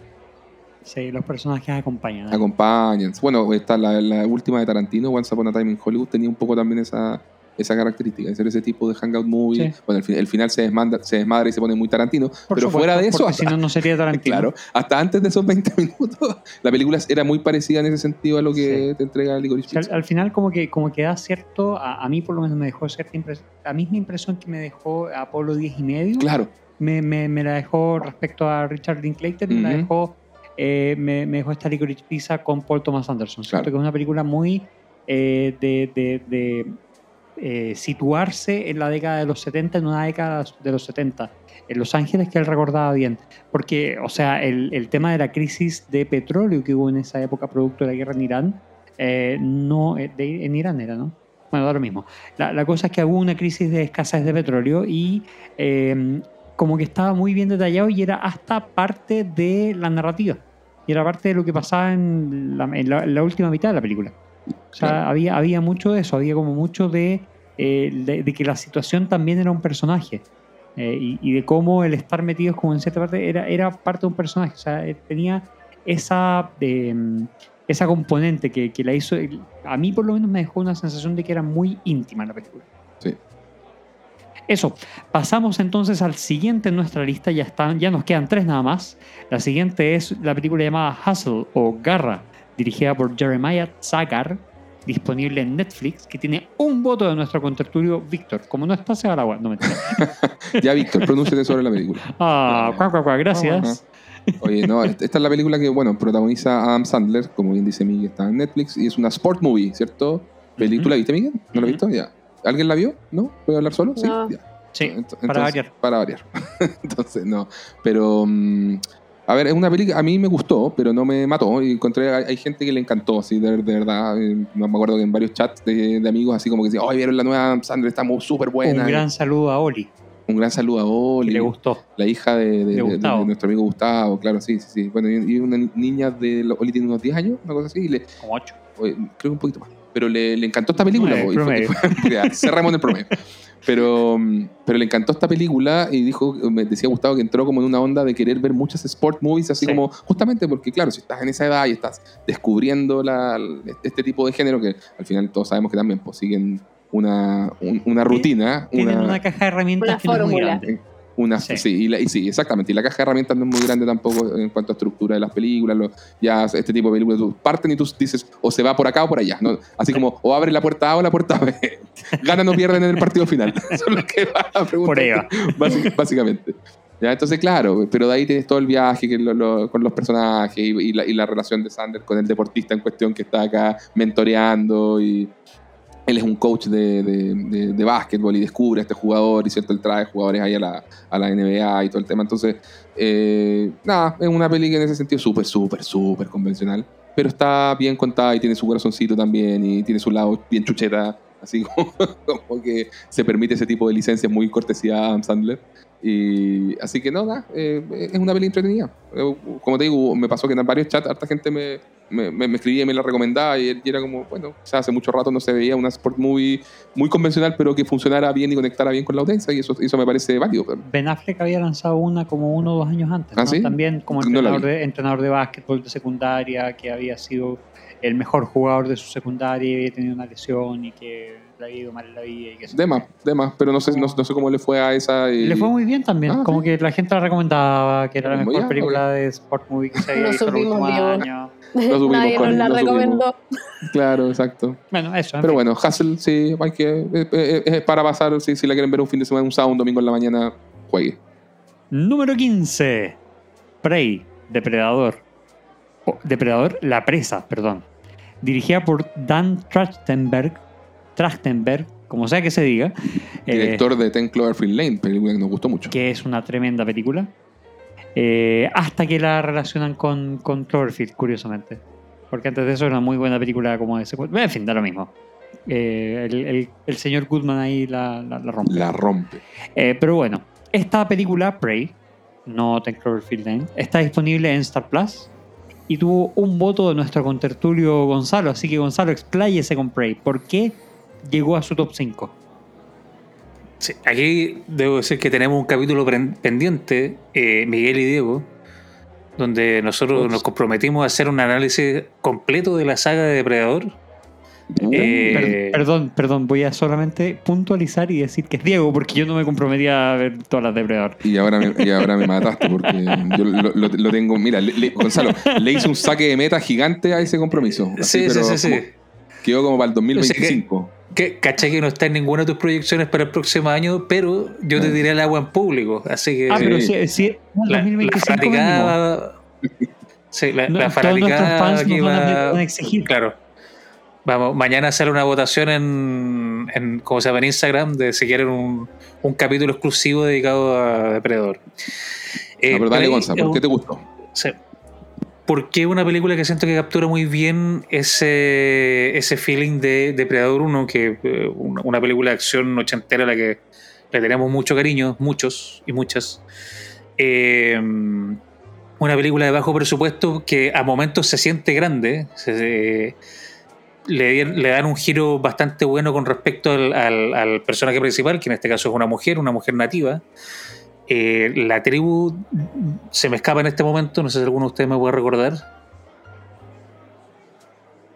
Sí, los personajes acompañan. Acompañan. Bueno, está la, la, última de Tarantino, Once Upon a Time in Hollywood, tenía un poco también esa, esa característica, de ser ese tipo de hangout movie. Bueno, el, final se, desmanda, se desmadra y se pone muy Tarantino, pero fuera de eso... si no, no sería Tarantino. Claro, hasta antes de esos 20 minutos, la película era muy parecida en ese sentido a lo que te entrega Licorice al, al, final como que, como que da cierto, a, mí por lo menos me dejó cierta impresión, la misma impresión que me dejó Apolo 10 y medio. Claro. Me, me, me la dejó respecto a Richard Linklater, me la dejó eh, me, dejó esta Licorice Pizza con Paul Thomas Anderson. Claro. que es una película muy eh, de, eh, situarse en la década de los 70, en una década de los 70, en Los Ángeles, que él recordaba bien. Porque, o sea, el, tema de la crisis de petróleo que hubo en esa época, producto de la guerra en Irán, no, en Irán era, ¿no? Bueno, da lo mismo. La, la, cosa es que hubo una crisis de escasez de petróleo y como que estaba muy bien detallado y era hasta parte de la narrativa y era parte de lo que pasaba en la, última mitad de la película. O sea, había, había mucho de eso, había como mucho de, eh, de, que la situación también era un personaje. Eh, y, de cómo el estar metidos como en cierta parte era, era parte de un personaje. O sea, eh, tenía esa, esa componente que, que la hizo. A mí, por lo menos, me dejó una sensación de que era muy íntima la película. Sí. Eso, pasamos entonces al siguiente en nuestra lista, ya, están, ya nos quedan tres nada más. La siguiente es la película llamada Hustle o Garra, dirigida por Jeremiah Zagar, disponible en Netflix, que tiene un voto de nuestro contertulio Víctor. Como no está, se va al agua, no me Ya, Víctor, pronúnciate sobre la película. Ah, cuá, cuá, cuá, gracias. Oye, no, esta es la película que, bueno, protagoniza Adam Sandler, como bien dice Miguel, está en Netflix, y es una sport movie, ¿cierto? ¿Película? ¿Viste, Miguel? ¿No la has visto? Ya. ¿Alguien la vio? ¿No? ¿Puedo hablar solo? Sí. Sí, para variar. Para variar. entonces, no. Pero, mm, a ver, es una película, a mí me gustó, pero no me mató. Y encontré, hay, gente que le encantó, así, de, verdad. Eh, me acuerdo que en varios chats de, amigos, así como que decían, ¡ay, vieron la nueva Sandra! Está súper buena. Un gran saludo a Oli. Un gran saludo a Oli. le gustó. La hija de, nuestro amigo Gustavo, claro, sí, sí, sí. Bueno, y una niña de. Oli tiene unos 10 años, una cosa así. le, como 8. Creo que un poquito más pero le, le encantó esta película. cerramos el promedio. Pero, pero le encantó esta película y dijo, me decía Gustavo que entró como en una onda de querer ver muchas sport movies, así como, justamente porque, claro, si estás en esa edad y estás descubriendo la, este tipo de género, que al final todos sabemos que también pues, siguen una, una rutina. Tienen una, caja de herramientas que no es muy grande. Una, sí. y, sí, exactamente. Y la caja de herramientas no es muy grande tampoco en cuanto a estructura de las películas. ya este tipo de películas tú parten y tú dices o se va por acá o por allá. ¿no? Así como o abre la puerta A o la puerta B. Ganan o pierden en el partido final. Eso es lo que va a preguntar. Por ahí Básicamente. ¿Ya? Entonces, claro, pero de ahí tienes todo el viaje con los personajes y, la, y, la, relación de Sanders con el deportista en cuestión que está acá mentoreando y, él es un coach de, de, de, básquetbol y descubre a este jugador y cierto, él trae jugadores ahí a la, a la NBA y todo el tema. Entonces, eh, nada, es una peli en ese sentido es súper, súper, súper convencional, pero está bien contada y tiene su corazoncito también y tiene su lado bien chucheta Así como, que se permite ese tipo de licencias muy cortesía a Adam Sandler. Y, así que no, eh, es una peli entretenida. Eh, como te digo, me pasó que en varios chats harta gente me, me, me, escribía y me la recomendaba y, era como, bueno, hace mucho rato no se veía una sport movie muy convencional, pero que funcionara bien y conectara bien con la audiencia y eso, eso me parece válido. Ben Affleck había lanzado una como uno o dos años antes, ¿Ah, también como entrenador, de, entrenador de básquetbol de secundaria, que había sido el mejor jugador de su secundaria y había tenido una lesión y que le había ido mal en la vida. Y que de más, de más, pero no sé, no, sé cómo le fue a esa. Le fue muy bien también, ah, como que la gente la recomendaba, que era la mejor película de sport movie que se había visto el último año. Nadie nos la recomendó. Claro, exacto. Bueno, eso. Pero bueno, Hustle, sí, hay que, eh, eh, es, para pasar, si, si la quieren ver un fin de semana, un sábado, un domingo en la mañana, juegue. Número 15. Prey, Depredador. Depredador, La Presa, perdón. Dirigida por Dan Trachtenberg, Trachtenberg, como sea que se diga. Director de Ten Cloverfield Lane, película que nos gustó mucho. Que es una tremenda película. Eh, hasta que la relacionan con, con, Cloverfield, curiosamente. Porque antes de eso era una muy buena película como de secuela. En fin, da lo mismo. Eh, el, señor Goodman ahí la, rompe. La rompe. Eh, pero bueno, esta película, Prey, no Ten Cloverfield Lane, está disponible en Star Plus y tuvo un voto de nuestro contertulio Gonzalo. Así que Gonzalo, expláyese con Prey. ¿Por qué llegó a su top 5? aquí debo decir que tenemos un capítulo pendiente, eh, Miguel y Diego, donde nosotros nos comprometimos a hacer un análisis completo de la saga de Depredador. Eh, perdón, perdón, voy a solamente puntualizar y decir que es Diego, porque yo no me comprometía a ver todas las Depredador. Y ahora me, ahora me mataste, porque yo lo, tengo. Mira, Gonzalo, le hice un saque de meta gigante a ese compromiso. sí, sí, sí, sí. Quedó como para el 2025 que, caché que no está en ninguna de tus proyecciones para el próximo año, pero yo te diré el agua en público. Así que. Ah, pero sí, sí la, la fanaticada. Sí, la, la fanaticada que va a exigir. Claro. Vamos, mañana sale una votación en, en, ¿cómo se llama? en Instagram de si quieren un, un capítulo exclusivo dedicado a Depredador. Eh, pero dale, Gonza, ¿por qué te gustó? Sí porque una película que siento que captura muy bien ese, ese feeling de Depredador 1, que eh, una película de acción ochentera a la que le tenemos mucho cariño, muchos y muchas. Eh, una película de bajo presupuesto que a momentos se siente grande, le, le, dan un giro bastante bueno con respecto al, al personaje principal, que en este caso es una mujer, una mujer nativa. Eh, la tribu se me escapa en este momento, no sé si alguno de ustedes me puede recordar.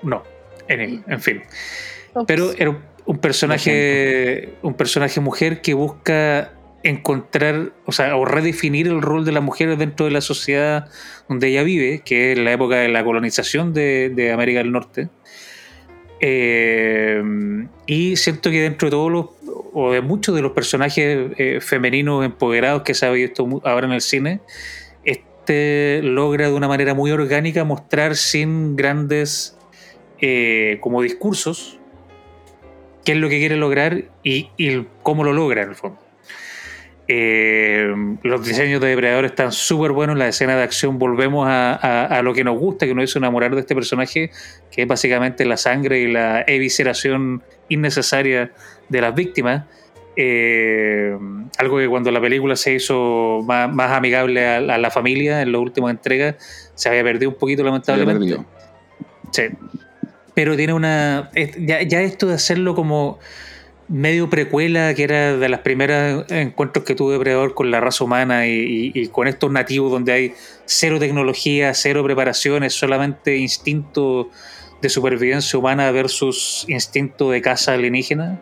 No, en, fin. Pero era un personaje, un personaje mujer que busca encontrar, o sea, o redefinir el rol de la mujer dentro de la sociedad donde ella vive, que es la época de la colonización de América del Norte. Eh, y siento que dentro de todos los, o de muchos de los personajes eh, femeninos empoderados que se ha visto ahora en el cine, este logra de una manera muy orgánica mostrar sin grandes eh, como discursos qué es lo que quiere lograr y, y cómo lo logra en el fondo. Eh, los diseños de Depredador están súper buenos. La escena de acción volvemos a, lo que nos gusta, que nos hizo enamorar de este personaje, que es básicamente la sangre y la evisceración innecesaria de las víctimas. Eh, algo que cuando la película se hizo más, amigable a, la familia en las últimas entregas se había perdido un poquito, lamentablemente. Sí. Pero tiene una. ya esto de hacerlo como medio precuela, que era de las primeras encuentros que tuve Depredador con la raza humana y, con estos nativos donde hay cero tecnología, cero preparaciones, solamente instinto de supervivencia humana versus instinto de caza alienígena,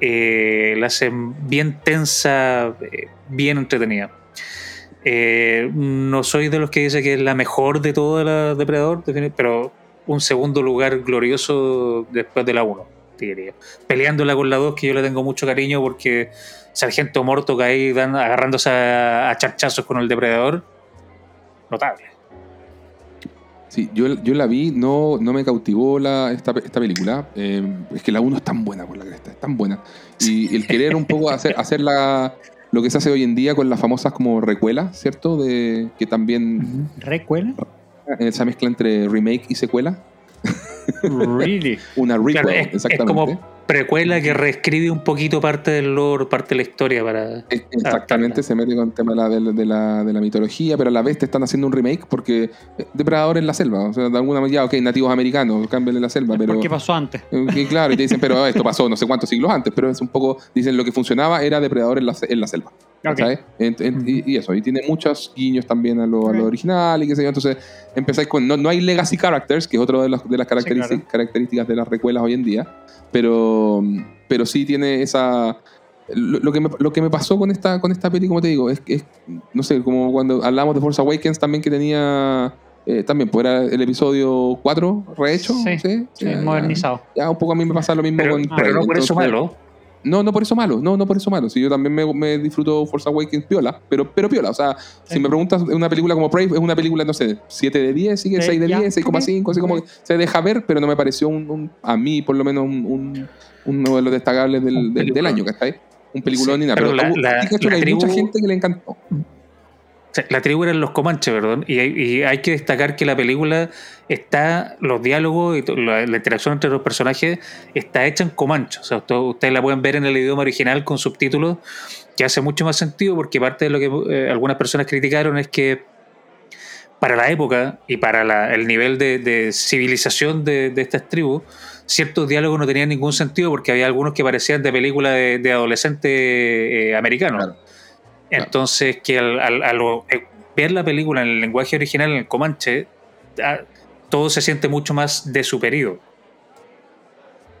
eh, la hacen bien tensa, eh, bien entretenida. Eh, no soy de los que dice que es la mejor de todo la Depredador, pero un segundo lugar glorioso después de la 1 Peleándola con la 2, que yo le tengo mucho cariño porque Sargento Morto que ahí dan, agarrándose a, charchazos con el depredador. Notable. Sí, yo, yo la vi, no, no me cautivó la, esta, película. Eh, es que la 1 es tan buena por la cresta, es tan buena. Y el querer un poco hacer, hacer la, lo que se hace hoy en día con las famosas como recuelas, ¿cierto? De que también. ¿Recuela? Esa mezcla entre remake y secuela. Really? Una requel, exactamente. Es como precuela que reescribe un poquito parte del lore, parte de la historia para. Exactamente, se mete con el tema de la, de, la, de la, mitología, pero a la vez te están haciendo un remake porque eh, Depredador en la selva. O sea, de alguna manera, ok, nativos americanos, cambian en la selva, pero. ¿Qué pasó antes? Y claro, y te dicen, pero esto pasó no sé cuántos siglos antes, pero es un poco. Dicen lo que funcionaba era Depredador en la, en la selva. Okay. y, eso, y tiene muchos guiños también a lo, a lo original y qué sé yo. Entonces, empezáis con. No, no hay legacy characters, que es otra de, de las características, características de las recuelas hoy en día pero, pero sí tiene esa... Lo, que me, lo que me pasó con esta, con esta peli, como te digo, es, es no sé, como cuando hablamos de Force Awakens también que tenía... Eh, también, pues era el episodio 4 rehecho. Sí, modernizado. Ya, un poco a mí me pasa lo mismo pero, con... Pero no por eso malo. No, no por eso malo, no, no por eso malo. Si yo también me, me disfruto Force Awakens piola, pero, pero piola. O sea, si me preguntas, una película como Prey es una película, no sé, 7 de 10, sigue 6 de 10, 6,5, así como se deja ver, pero no me pareció un, a mí por lo menos un, uno de los destacables del, del, año, ¿cachai? Un peliculón ni nada. Pero, la, la, hay mucha gente que le encantó. La tribu eran los Comanches, perdón, y hay, que destacar que la película está, los diálogos y la, interacción entre los personajes está hecha en Comanche. O sea, ustedes la pueden ver en el idioma original con subtítulos, que hace mucho más sentido porque parte de lo que eh, algunas personas criticaron es que para la época y para el nivel de, civilización de, estas tribus, ciertos diálogos no tenían ningún sentido porque había algunos que parecían de película de, adolescente eh, Entonces, que al, eh, ver la película en el lenguaje original, en el Comanche, ah, todo se siente mucho más de superido.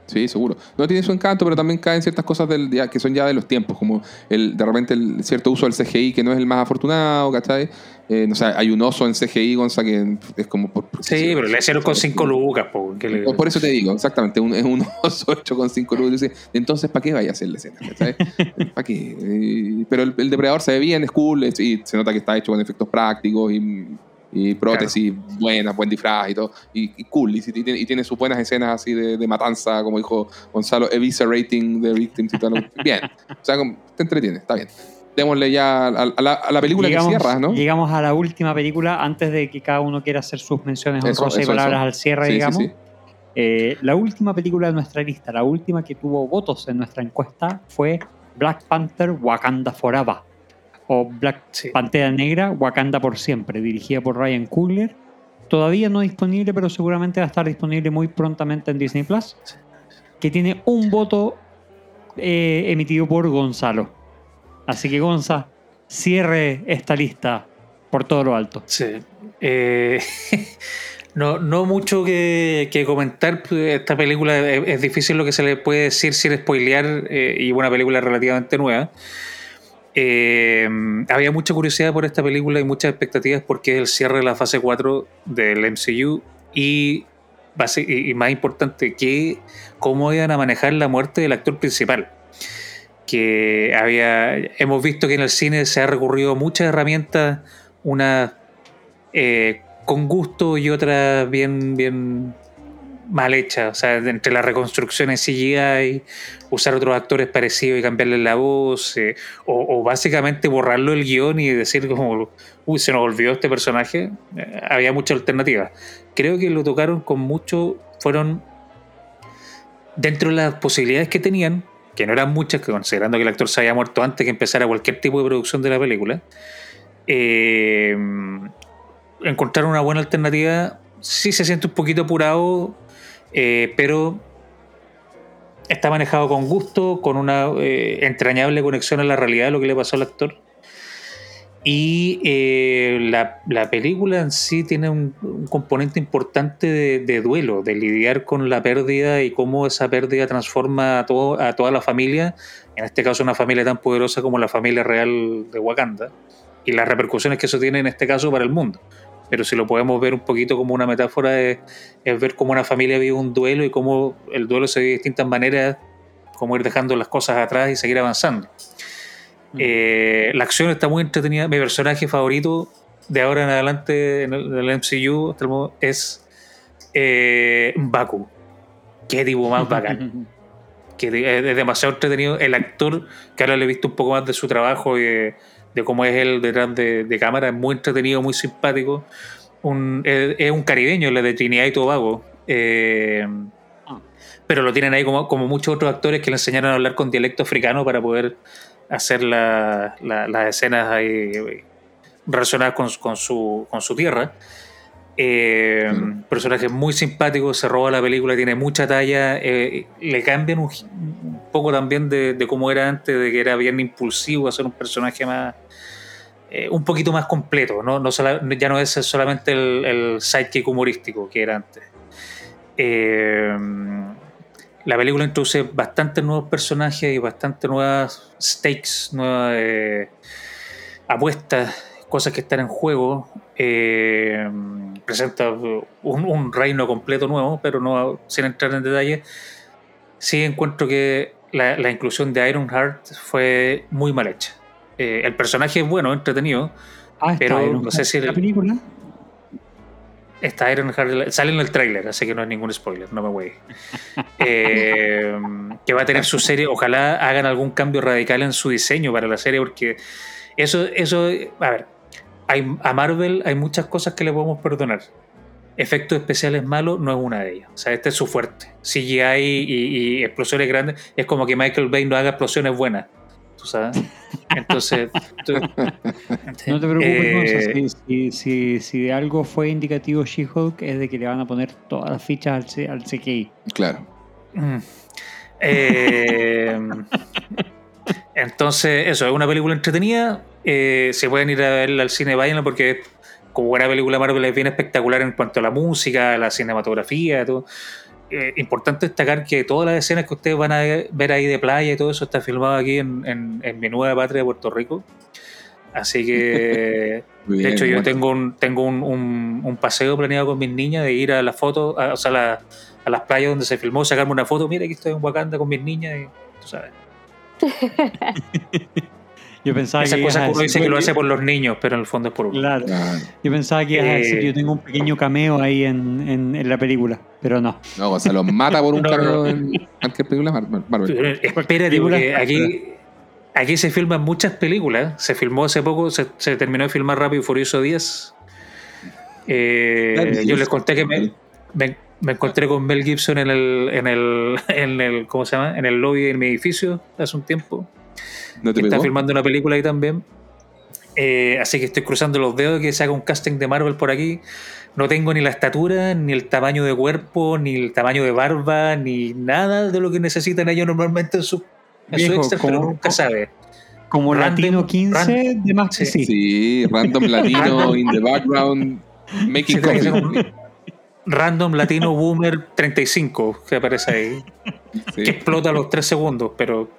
Sí, seguro. No tiene su encanto, pero también caen ciertas cosas del día que son ya de los tiempos, como el, de repente el cierto uso del CGI que no es el más afortunado, ¿cachai? Eh, no sé, hay un oso en CGI, Gonza, que es como... Por, sí, pero le hicieron con 5 lucas. Por, por eso te digo, exactamente, un, es un oso hecho con 5 lucas. Entonces, ¿para qué vaya a hacer la escena? ¿Para qué? Eh, pero el, depredador se ve bien, es cool, y se nota que está hecho con efectos prácticos y y prótesis buenas, buen disfraz y todo, y, cool, y, y, tiene, sus buenas escenas así de, matanza, como dijo Gonzalo, eviscerating the victims y todo. Bien, o sea, te entretiene, está bien. Démosle ya a, la, película que cierra, ¿no? Llegamos a la última película antes de que cada uno quiera hacer sus menciones honrosas y palabras al cierre, digamos. Eh, la última película de nuestra lista, la última que tuvo votos en nuestra encuesta fue Black Panther Wakanda Forever o Black Pantera Negra, Wakanda por siempre, dirigida por Ryan Coogler. Todavía no disponible, pero seguramente va a estar disponible muy prontamente en Disney Plus. Que tiene un voto eh, emitido por Gonzalo. Así que Gonza, cierre esta lista por todo lo alto. Sí. Eh, no, no mucho que, comentar. Esta película es, difícil lo que se le puede decir sin spoilear eh, y una película relativamente nueva. Eh, había mucha curiosidad por esta película y muchas expectativas porque es el cierre de la fase 4 del MCU y, más importante, que cómo iban a manejar la muerte del actor principal. Que había, hemos visto que en el cine se ha recurrido muchas herramientas, una eh, con gusto y otras bien, bien mal hecha, o sea, entre la reconstrucción en CGI, usar otros actores parecidos y cambiarle la voz, eh, o, básicamente borrarlo el guion y decir como, uy, se nos olvidó este personaje, eh, había muchas alternativas. Creo que lo tocaron con mucho, fueron dentro de las posibilidades que tenían, que no eran muchas, considerando que el actor se había muerto antes que empezara cualquier tipo de producción de la película, eh, encontrar una buena alternativa sí se siente un poquito apurado eh, pero está manejado con gusto, con una eh, entrañable conexión a la realidad de lo que le pasó al actor. Y eh, la, película en sí tiene un, componente importante de, duelo, de lidiar con la pérdida y cómo esa pérdida transforma a, todo, a toda la familia, en este caso una familia tan poderosa como la familia real de Wakanda, y las repercusiones que eso tiene en este caso para el mundo pero si lo podemos ver un poquito como una metáfora es, ver cómo una familia vive un duelo y cómo el duelo se vive de distintas maneras, como ir dejando las cosas atrás y seguir avanzando. Mm. Eh, la acción está muy entretenida. Mi personaje favorito de ahora en adelante en el, MCU es eh, Baku. Qué tipo más bacán. que es demasiado entretenido. El actor, que ahora le he visto un poco más de su trabajo y de, de cómo es él detrás de, cámara, es muy entretenido, muy simpático. es, un caribeño, el de Trinidad y Tobago. Eh. Pero lo tienen ahí como, como muchos otros actores que le enseñaron a hablar con dialecto africano para poder hacer las escenas ahí relacionadas con, con, su, con su tierra. Eh, Personaje muy simpático, se roba la película, tiene mucha talla. Eh, le cambian un, poco también de, de, cómo era antes, de que era bien impulsivo, hacer un personaje más. Eh, un poquito más completo, ¿no? No ya no es solamente el, el sidekick humorístico que era antes. Eh, la película introduce bastantes nuevos personajes y bastantes nuevas stakes, nuevas apuestas, cosas que están en juego. Eh, presenta un, reino completo nuevo, pero no sin entrar en detalle. Sí encuentro que la, inclusión de Ironheart fue muy mal hecha. Eh, el personaje es bueno, entretenido, ah, pero no sé si... ¿La película? Está Ironheart, sale en el tráiler, así que no es ningún spoiler, no me voy. Eh, que va a tener su serie, ojalá hagan algún cambio radical en su diseño para la serie, porque eso, eso, a ver, a Marvel hay muchas cosas que le podemos perdonar. Efectos especiales malos no es una de ellas. O sea, este es su fuerte. CGI y, y explosiones grandes es como que Michael Bay no haga explosiones buenas. ¿Tú sabes? Entonces. no te preocupes, eh, si, si, de algo fue indicativo She-Hulk es de que le van a poner todas las fichas al, al CGI. Claro. Mm. Eh, entonces, eso, es una película entretenida. Eh, se pueden ir a verla al cine, váyanla porque como buena película Marvel es bien espectacular en cuanto a la música, la cinematografía, todo. Eh, importante destacar que todas las escenas que ustedes van a ver ahí de playa y todo eso está filmado aquí en, mi nueva patria de Puerto Rico. Así que, de hecho, yo tengo un, tengo un, paseo planeado con mis niñas de ir a las fotos, o sea, a las playas donde se filmó, sacarme una foto. Mira, aquí estoy en Wakanda con mis niñas y tú sabes. Yo pensaba Esa que. cosa que uno dice que lo hace por los niños, pero en el fondo es por uno. Claro. Yo pensaba que ibas a decir que yo tengo un pequeño cameo ahí en, en, la película, pero no. No, o sea, lo mata por un cameo en cualquier película Marvel. Espérate, porque aquí. Aquí se filman muchas películas. Se filmó hace poco, se, terminó de filmar Rápido y Furioso 10. Eh, yo les conté que me, me, encontré con Mel Gibson en el, en el, en el, ¿cómo se llama? En el lobby de mi edificio hace un tiempo. Está filmando una película ahí también. Eh, así que estoy cruzando los dedos que se haga un casting de Marvel por aquí. No tengo ni la estatura, ni el tamaño de cuerpo, ni el tamaño de barba, ni nada de lo que necesitan ellos normalmente en su, en pero nunca sabe. Como Latino 15 de más que sí. Sí, random Latino in the background, making coffee random latino boomer 35 que aparece ahí. Que explota a los 3 segundos, pero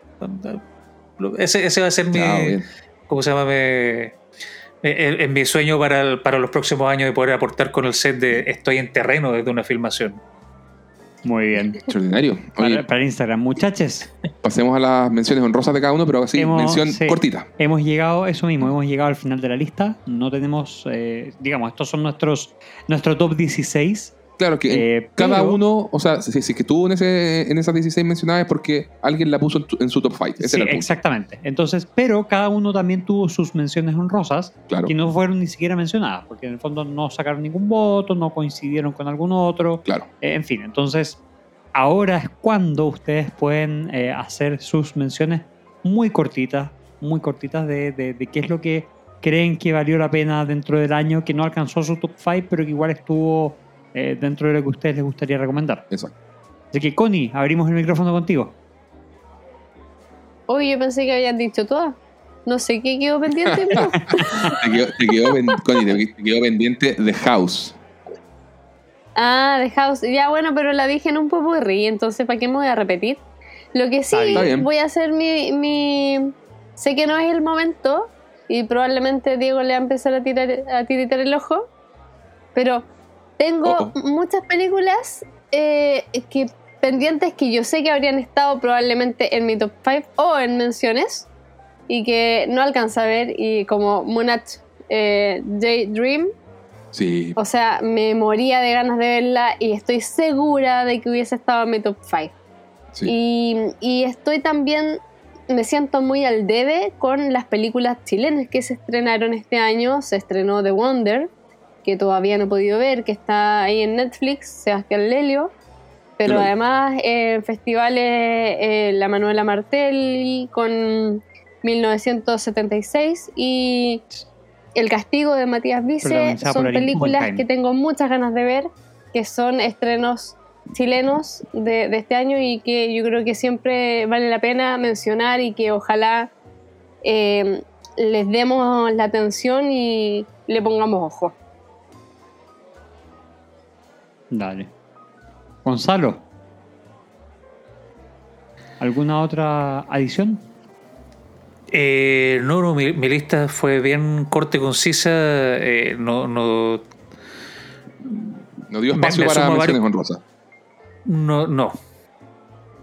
ese, ese va a ser mi. ¿Cómo se llama? en mi sueño para, para los próximos años de poder aportar con el set de Estoy en terreno desde una filmación. Muy bien. Extraordinario. para, Instagram, muchachos. Pasemos a las menciones honrosas de cada uno, pero así, mención cortita. Hemos llegado, eso mismo, hemos llegado al final de la lista. No tenemos, eh, digamos, estos son nuestros nuestro top 16. Claro que eh, cada uno, o sea, si, si, que estuvo en, ese, en esas 16 mencionadas es porque alguien la puso en, su top 5. Sí, exactamente. Entonces, pero cada uno también tuvo sus menciones honrosas que no fueron ni siquiera mencionadas, porque en el fondo no sacaron ningún voto, no coincidieron con algún otro. Claro. Eh, en fin, entonces, ahora es cuando ustedes pueden eh, hacer sus menciones muy cortitas, muy cortitas de, de, de qué es lo que creen que valió la pena dentro del año, que no alcanzó su top 5, pero que igual estuvo eh, dentro de lo que a ustedes les gustaría recomendar. Exacto. Así que, Connie, abrimos el micrófono contigo. Uy, yo pensé que habían dicho todas. No sé qué quedó pendiente. te, quedó, te, quedó, Connie, te quedó pendiente The House. Ah, The House. Ya bueno, pero la dije en un popurrí, entonces ¿para qué me voy a repetir? Lo que sí, voy a hacer mi, mi... Sé que no es el momento y probablemente Diego le va a empezar a, tirar, a tiritar el ojo, pero tengo muchas películas eh, que pendientes que yo sé que habrían estado probablemente en mi top 5 o en menciones y que no alcanza a ver y como Monarch eh, Dream sí. o sea me moría de ganas de verla y estoy segura de que hubiese estado en mi top 5 y, y estoy también me siento muy al debe con las películas chilenas que se estrenaron este año. Se estrenó The Wonder que todavía no he podido ver, que está ahí en Netflix, Sebastián Lelio. pero además en festivales eh, la Manuela Martelli con 1976 y El castigo de Matías Vice son películas que tengo muchas ganas de ver, que son estrenos chilenos de, de este año y que yo creo que siempre vale la pena mencionar y que ojalá eh, les demos la atención y le pongamos ojo. Dale. Gonzalo. ¿Alguna otra adición? Eh, no, no, mi, mi lista fue bien corta y concisa. eh, no, no, No dio espacio me para menciones varios- honrosas. no, no.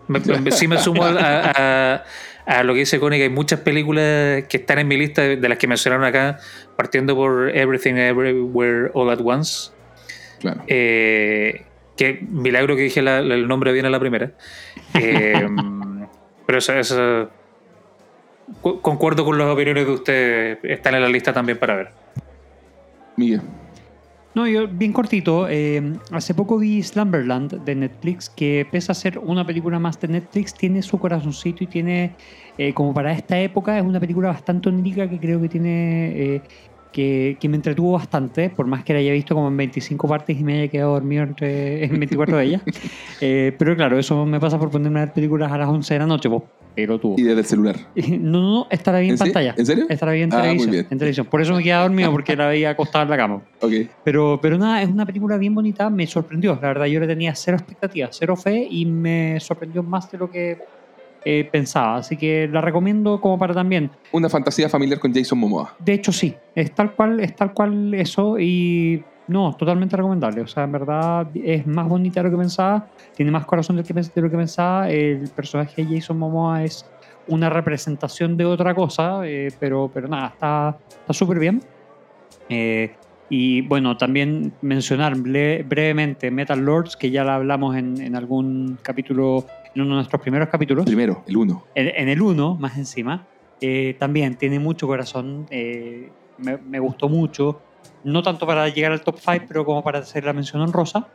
Me- me- sí me sumo a, a- a lo que dice Connie, que hay muchas películas que están en mi lista de, de las que mencionaron acá, partiendo por Everything Everywhere All at Once. Claro. Eh, que milagro que dije la- la- el nombre bien a la primera. Eh, pero eso, eso- cu- concuerdo con las opiniones de ustedes. Están en la lista también para ver. Miguel. No, yo bien cortito. eh, hace poco vi Slumberland de Netflix, que pese a ser una película más de Netflix, tiene su corazoncito y tiene, eh, como para esta época, es una película bastante onírica que creo que tiene... eh, que, que me entretuvo bastante, por más que la haya visto como en 25 partes y me haya quedado dormido entre, en 24 de ellas. Eh, pero claro, eso me pasa por ponerme a ver películas a las 11 de la noche, pues, pero tuvo. Y desde el celular. No, no, no, esta la vi en, ¿En se- pantalla. en serio? Esta la vi en Ah, muy televisión, bien. en televisión. Por eso me quedaba dormido, porque la veía acostada en la cama. Ok. Pero, pero nada, es una película bien bonita, me sorprendió. La verdad, yo le tenía cero expectativas, cero fe y me sorprendió más de lo que eh, pensaba. Así que la recomiendo como para también. Una fantasía familiar con Jason Momoa. De hecho, sí, es tal cual, es tal cual eso y no, totalmente recomendable. O sea, en verdad es más bonita de lo que pensaba, tiene más corazón de, lo que pensaba. El personaje de Jason Momoa es una representación de otra cosa, eh, pero, pero nada, está está súper bien. Eh, y bueno, también mencionar bre- brevemente Metal Lords, que ya la hablamos en, en algún capítulo, en uno de nuestros primeros capítulos Primero, el uno. en, en el 1, más encima, eh, también tiene mucho corazón. eh, me, me gustó mucho. No tanto para llegar al top 5, pero como para hacer la mención honrosa.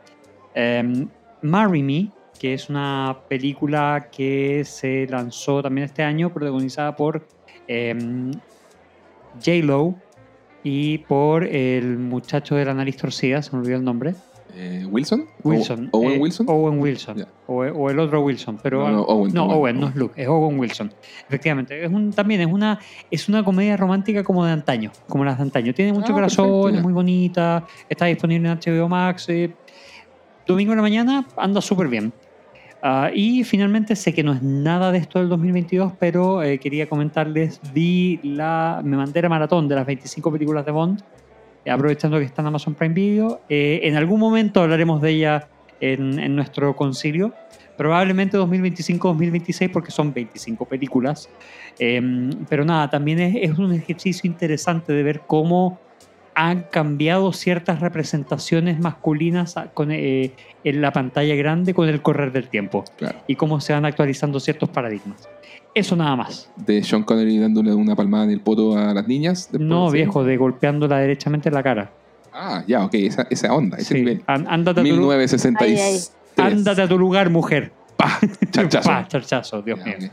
Eh, Marry Me, que es una película que se lanzó también este año, protagonizada por eh, J-Lo y por el muchacho de la nariz torcida, se me olvidó el nombre. Eh, ¿Wilson? Wilson. O- ¿Owen eh, Wilson? Owen Wilson. O, o el otro Wilson. Pero, No, no, Owen, no, Owen, Owen, no es Luke, es Owen Wilson. Efectivamente. Es un, también es una, es una comedia romántica como de antaño. Como las de antaño. Tiene mucho Ah, corazón, perfecto, es muy bonita. Está disponible en HBO Max. eh, domingo en la mañana anda súper bien. Ah, y finalmente sé que no es nada de esto del 2022, pero eh, quería comentarles, vi la, me mandé la maratón de las 25 películas de Bond, eh, aprovechando que está en Amazon Prime Video. Eh, en algún momento hablaremos de ella en, en nuestro concilio, probablemente 2025-2026 porque son 25 películas. Eh, pero nada, también es, es un ejercicio interesante de ver cómo han cambiado ciertas representaciones masculinas con, eh, en la pantalla grande con el correr del tiempo Claro. y cómo se van actualizando ciertos paradigmas. Eso nada más. De Sean Connery dándole una palmada en el poto a las niñas. No, de- viejo, de golpeándola derechamente en la cara. Ah, ya, ok. Esa, esa onda, ese Sí. nivel. Ándate, a tu, lu- 1963. ándate a tu lugar, mujer. Pa, charchazo. Pa, charchazo, Dios Ya, mío. ok.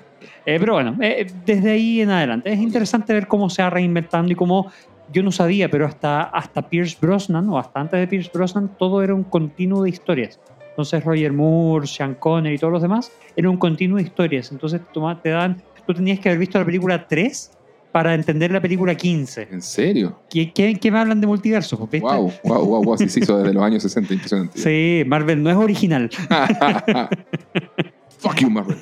Eh, pero bueno, eh, desde ahí en adelante. Es interesante ver cómo se va reinventando y cómo yo no sabía, pero hasta, hasta Pierce Brosnan o hasta antes de Pierce Brosnan, todo era un continuo de historias. Entonces Roger Moore, Sean Connery y todos los demás, era un continuo de historias. Entonces toma- te dan, tú tenías que haber visto la película 3 para entender la película 15. ¿En serio? ¿Qué, qué, qué me hablan de multiverso? ¿viste? Wow, wow, wow, wow. Sí se hizo desde los años 60. Impresionante. Sí, Marvel no es original. Fuck you, Marvel.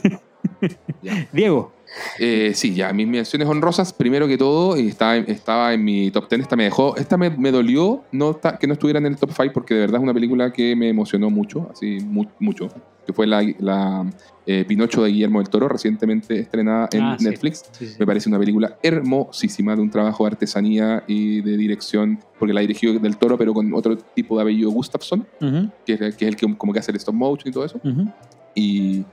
Diego. Eh, sí, ya, mis menciones honrosas, primero que todo, y estaba, estaba en mi top 10, esta me dejó, esta me, me dolió no que no estuviera en el top 5 porque de verdad es una película que me emocionó mucho, así mu- mucho, que fue la, la, eh, Pinocho de Guillermo del Toro, recientemente estrenada en Ah. Netflix. Sí, sí. Me parece una película hermosísima, de un trabajo de artesanía y de dirección, porque la dirigió del Toro, pero con otro tipo de apellido Gustafsson, que es, que es el que como que hace el stop motion y todo eso. y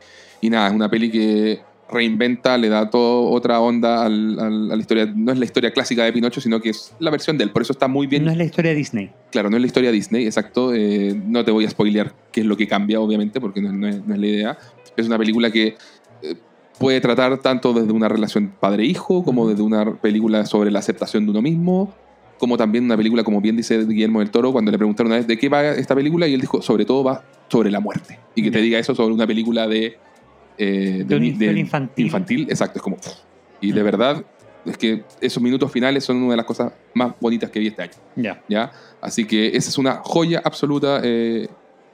nada, es una peli que reinventa, le da toda otra onda al- al- a la historia. No es la historia clásica de Pinocho, sino que es la versión de él. Por eso está muy bien. No es la historia de Disney. Claro, no es la historia Disney, exacto. eh, no te voy a spoilear qué es lo que cambia, obviamente, porque no, no es, no es la idea. Es una película que eh, puede tratar tanto desde una relación padre-hijo, como desde una película sobre la aceptación de uno mismo, como también una película, como bien dice Guillermo del Toro, cuando le preguntaron una vez de qué va esta película, y él dijo, sobre todo va sobre la muerte. Y que te diga eso sobre una película de... eh, De infantil. Infantil, exacto, es como... Y de verdad, es que esos minutos finales son una de las cosas más bonitas que vi este año. Ya. ¿ya? Así que esa es una joya absoluta, eh,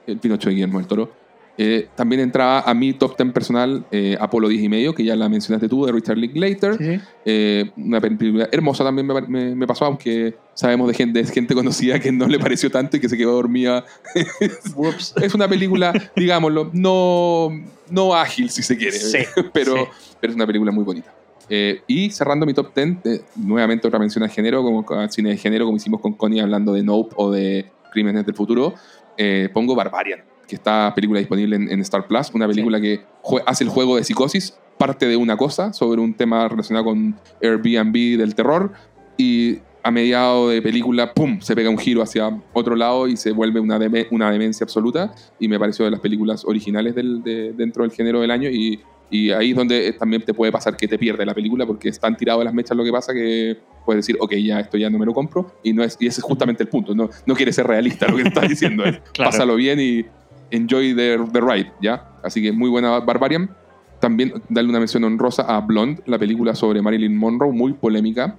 el Pinocho de Guillermo del Toro. Eh, también entraba a mi top 10 personal eh, Apolo 10 y medio, que ya la mencionaste tú, de Richard Linklater. Sí. Eh, una película hermosa también me, me- me pasó, aunque sabemos de gente, de gente conocida que no le pareció tanto y que se quedó dormida. Es una película, digámoslo, no, no ágil si se quiere, Sí, pero, sí. pero es una película muy bonita. Eh, y cerrando mi top 10, eh, nuevamente otra mención al género, como al cine de género, como hicimos con Connie hablando de Nope o de Crímenes del Futuro, eh, pongo Barbarian, que está película disponible en, en Star Plus, una película que jue- hace el juego de psicosis, parte de una cosa sobre un tema relacionado con Airbnb del terror y a mediado de película, ¡pum!, se pega un giro hacia otro lado y se vuelve una, deme- una demencia absoluta y me pareció de las películas originales del- de- dentro del género del año y, y ahí es donde también te puede pasar que te pierde la película porque están tirados las mechas lo que pasa que puedes decir, ok, ya esto ya no me lo compro y, no es, y ese es justamente el punto, no, no quiere ser realista lo que estás diciendo, es Claro. pásalo bien y enjoy the, the ride, ¿ya? Así que muy buena Barbarian. También darle una mención honrosa a Blonde, la película sobre Marilyn Monroe, muy polémica,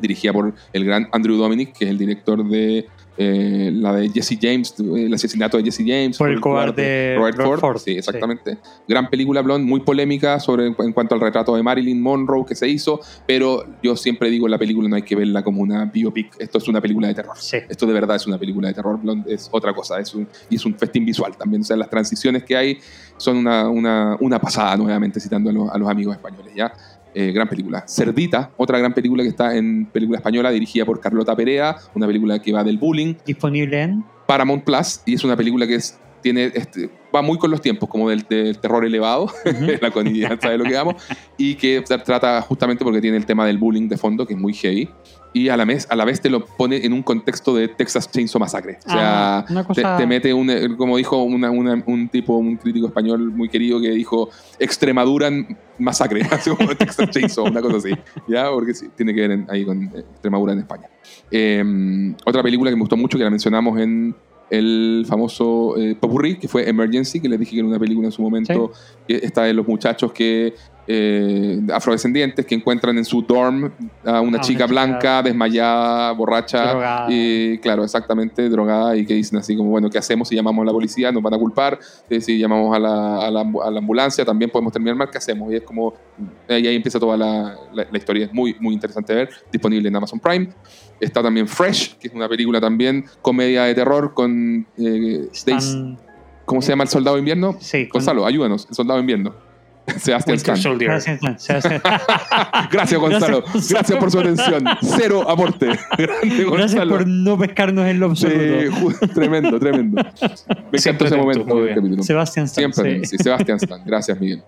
dirigida por el gran Andrew Dominic, que es el director de eh, la de Jesse James, eh, el asesinato de Jesse James. Por el cobarde Robert Robert Ford. Ford, Sí, exactamente. Gran película Blonde, muy polémica sobre, en cuanto al retrato de Marilyn Monroe que se hizo, pero yo siempre digo, la película no hay que verla como una biopic, esto es una película de terror. Sí. Esto de verdad es una película de terror, Blonde es otra cosa, es un, y es un festín visual también. O sea, las transiciones que hay son una, una, una pasada, nuevamente citando a, los- a los amigos españoles, ¿ya? Eh, gran película. Cerdita, otra gran película que está en película española, dirigida por Carlota Perea, una película que va del bullying, Disponible en. Paramount Plus, y es una película que es, tiene, este, va muy con los tiempos, como del, del terror elevado, la conidad sabe lo que vamos, y que tra- trata justamente porque tiene el tema del bullying de fondo, que es muy heavy, y a la vez, a la vez te lo pone en un contexto de Texas Chainsaw Massacre. O sea, Ah, una te, cosa. te mete un, eh, como dijo una- una- un tipo, un crítico español muy querido que dijo Extremadura en masacre, así como Texas Chainsaw, una cosa así, ¿ya? Porque sí, tiene que ver en- ahí con eh, Extremadura en España. Eh, otra película que me gustó mucho, que la mencionamos en el famoso eh, Popurrí, que fue Emergency, que les dije que era una película en su momento, que está de los muchachos que eh, afrodescendientes que encuentran en su dorm a una A una chica chica blanca, desmayada, borracha, Drogada. y claro, exactamente, drogada, y que dicen así como, bueno, ¿qué hacemos si llamamos a la policía? Nos van a culpar, Eh, si llamamos a la, a la ambu- a la ambulancia, también podemos terminar mal, ¿qué hacemos? Y es como, ahí, ahí empieza toda la, historia, es muy, muy interesante de ver, disponible en Amazon Prime. Está también Fresh, que es una película también, comedia de terror con... eh, Stan- ¿Cómo se llama el soldado de invierno? Sí, con- Gonzalo, ayúdanos, el soldado de invierno. Sebastián Stan. Gracias, Gonzalo. Gracias, Gracias, por su atención. Cero aporte. Grande, Gracias por no pescarnos en lo Sí, absoluto. ju- tremendo, tremendo. Me encantó Siempre ese momento del capítulo. Sebastián Stan. Siempre, sí. sí, Sebastián Stan. Gracias, Miguel.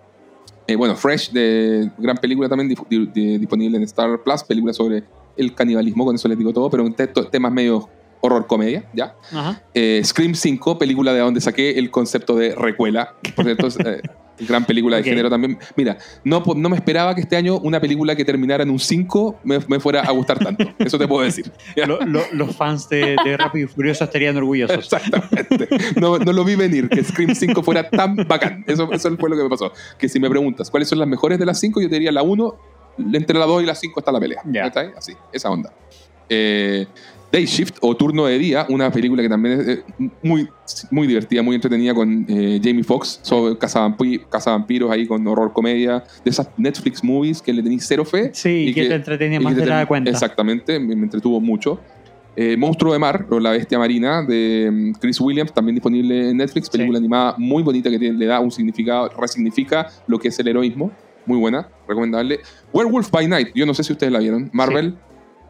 Eh, bueno, Fresh, de gran película también dif- di- di- disponible en Star Plus, película sobre el canibalismo, con eso les digo todo, pero en te- to- temas medio horror comedia, ¿ya? Ajá. Eh, Scream 5, película de donde saqué el concepto de recuela. Por cierto, eh, gran película de género también. Mira, no, no me esperaba que este año una película que terminara en un 5 me, me fuera a gustar tanto. Eso te puedo decir. Lo- lo- los fans de, de Rápido y Furioso estarían orgullosos. Exactamente. No, no lo vi venir, que Scream 5 fuera tan bacán. Eso, eso fue lo que me pasó. Que si me preguntas cuáles son las mejores de las 5, yo te diría la 1, entre la 2 y la 5 está la pelea. Ya. ¿Está ahí? Así, esa onda. Eh, Day Shift o Turno de Día, una película que también es eh, muy, muy divertida, muy entretenida con eh, Jamie Foxx sobre cazavampi- cazavampiros ahí con horror comedia, de esas Netflix movies que le tenéis cero fe. Sí, y que te entretenía más que de la cuenta. Exactamente, me, me entretuvo mucho. Eh, Monstruo de Mar, o La Bestia Marina, de mm, Chris Williams, también disponible en Netflix. Película animada muy bonita que tiene- le da un significado, resignifica lo que es el heroísmo. Muy buena, recomendable. Werewolf by Night, yo no sé si ustedes la vieron. Marvel, Sí,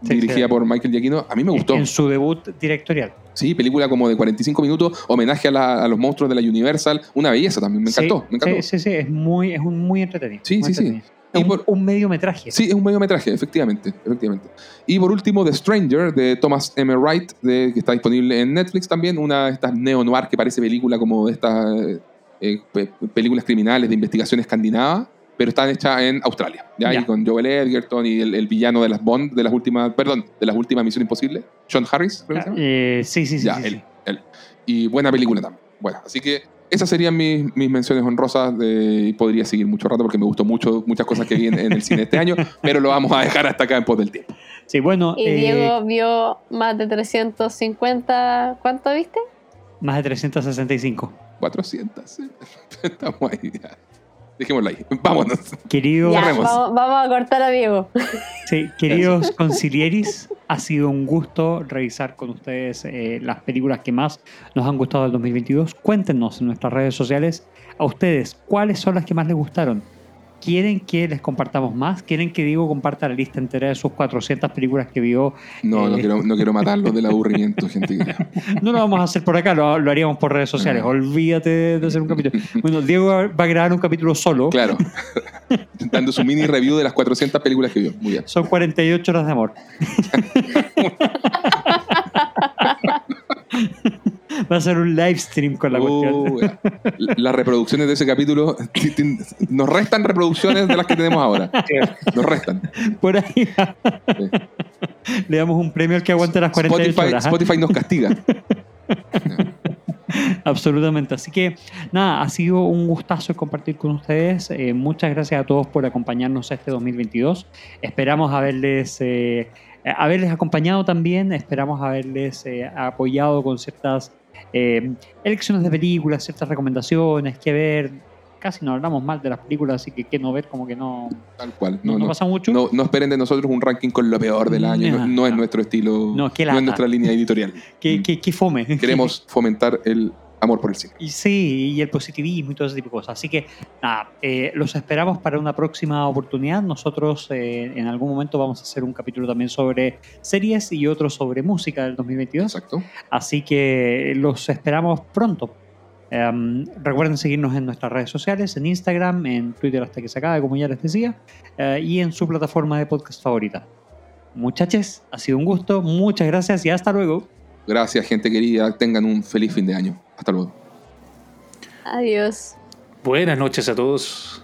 dirigida sí. por Michael Giacchino. A mí me gustó. En su debut directorial. Sí, película como de 45 minutos, homenaje a, los monstruos de la Universal. Una belleza también, me encantó. Sí, me sí, sí, es muy, es un muy entretenido. Sí, sí, sí. Es un, un, mediometraje. Sí, es un mediometraje, efectivamente, efectivamente. Y por último, The Stranger, de Thomas M. Wright, de, que está disponible en Netflix también. Una de estas neo-noir que parece película como de estas eh, películas criminales de investigación escandinava pero están hechas en Australia. ¿ya? Y con Joel Edgerton y el, villano de las Bond, de las últimas, perdón, de las últimas Misión Imposible, John Harris, creo que eh, sí, sí, sí. Ya, él, él. Y buena película también. Bueno, así que esas serían mis, mis menciones honrosas de, y podría seguir mucho rato porque me gustó mucho muchas cosas que vi en, el cine este año, pero lo vamos a dejar hasta acá en pos del tiempo. Sí, bueno. Y Diego eh, vio más de 350, ¿cuánto viste? Más de 365. 400, Estamos ahí ya. Dejémoslo ahí. Vámonos. Queridos. vamos, a cortar a Diego. Sí, queridos concilieris, ha sido un gusto revisar con ustedes eh, las películas que más nos han gustado del 2022. Cuéntenos en nuestras redes sociales a ustedes cuáles son las que más les gustaron ¿Quieren que les compartamos más? ¿Quieren que Diego comparta la lista entera de sus 400 películas que vio? No, no, eh, quiero, no quiero matarlo del aburrimiento, gente. no lo vamos a hacer por acá, lo, haríamos por redes sociales. Olvídate de hacer un capítulo. Bueno, Diego va a grabar un capítulo solo. Claro. Dando su mini review de las 400 películas que vio. Muy bien. Son 48 horas de amor. Va a ser un live stream con la cuestión. Las reproducciones de ese capítulo nos restan reproducciones de las que tenemos ahora. Nos restan. Por ahí. Le damos un premio al que aguante las 48 Spotify, horas. ¿ah? Spotify nos castiga. Absolutamente. Así que nada, ha sido un gustazo compartir con ustedes. Eh, muchas gracias a todos por acompañarnos este 2022. Esperamos haberles eh, eh, haberles acompañado también, esperamos haberles eh, apoyado con ciertas eh, elecciones de películas, ciertas recomendaciones, que ver. Casi no hablamos mal de las películas, así que que no ver como que no. Tal cual. No, pasa mucho. No, esperen de nosotros un ranking con lo peor del año. No, es nuestro estilo. No, es nuestra línea editorial. que, que fome. Queremos fomentar el amor por el cine. Y sí, y el positivismo y todo ese tipo de cosas. Así que nada, eh, los esperamos para una próxima oportunidad. Nosotros eh, en algún momento vamos a hacer un capítulo también sobre series y otro sobre música del 2022. Exacto. Así que los esperamos pronto. Em, recuerden seguirnos en nuestras redes sociales, en Instagram, en Twitter hasta que se acabe, como ya les decía, eh, y en su plataforma de podcast favorita. Muchachos, ha sido un gusto, muchas gracias y hasta luego. Gracias, gente querida. Tengan un feliz fin de año. Hasta luego. Adiós. Buenas noches a todos.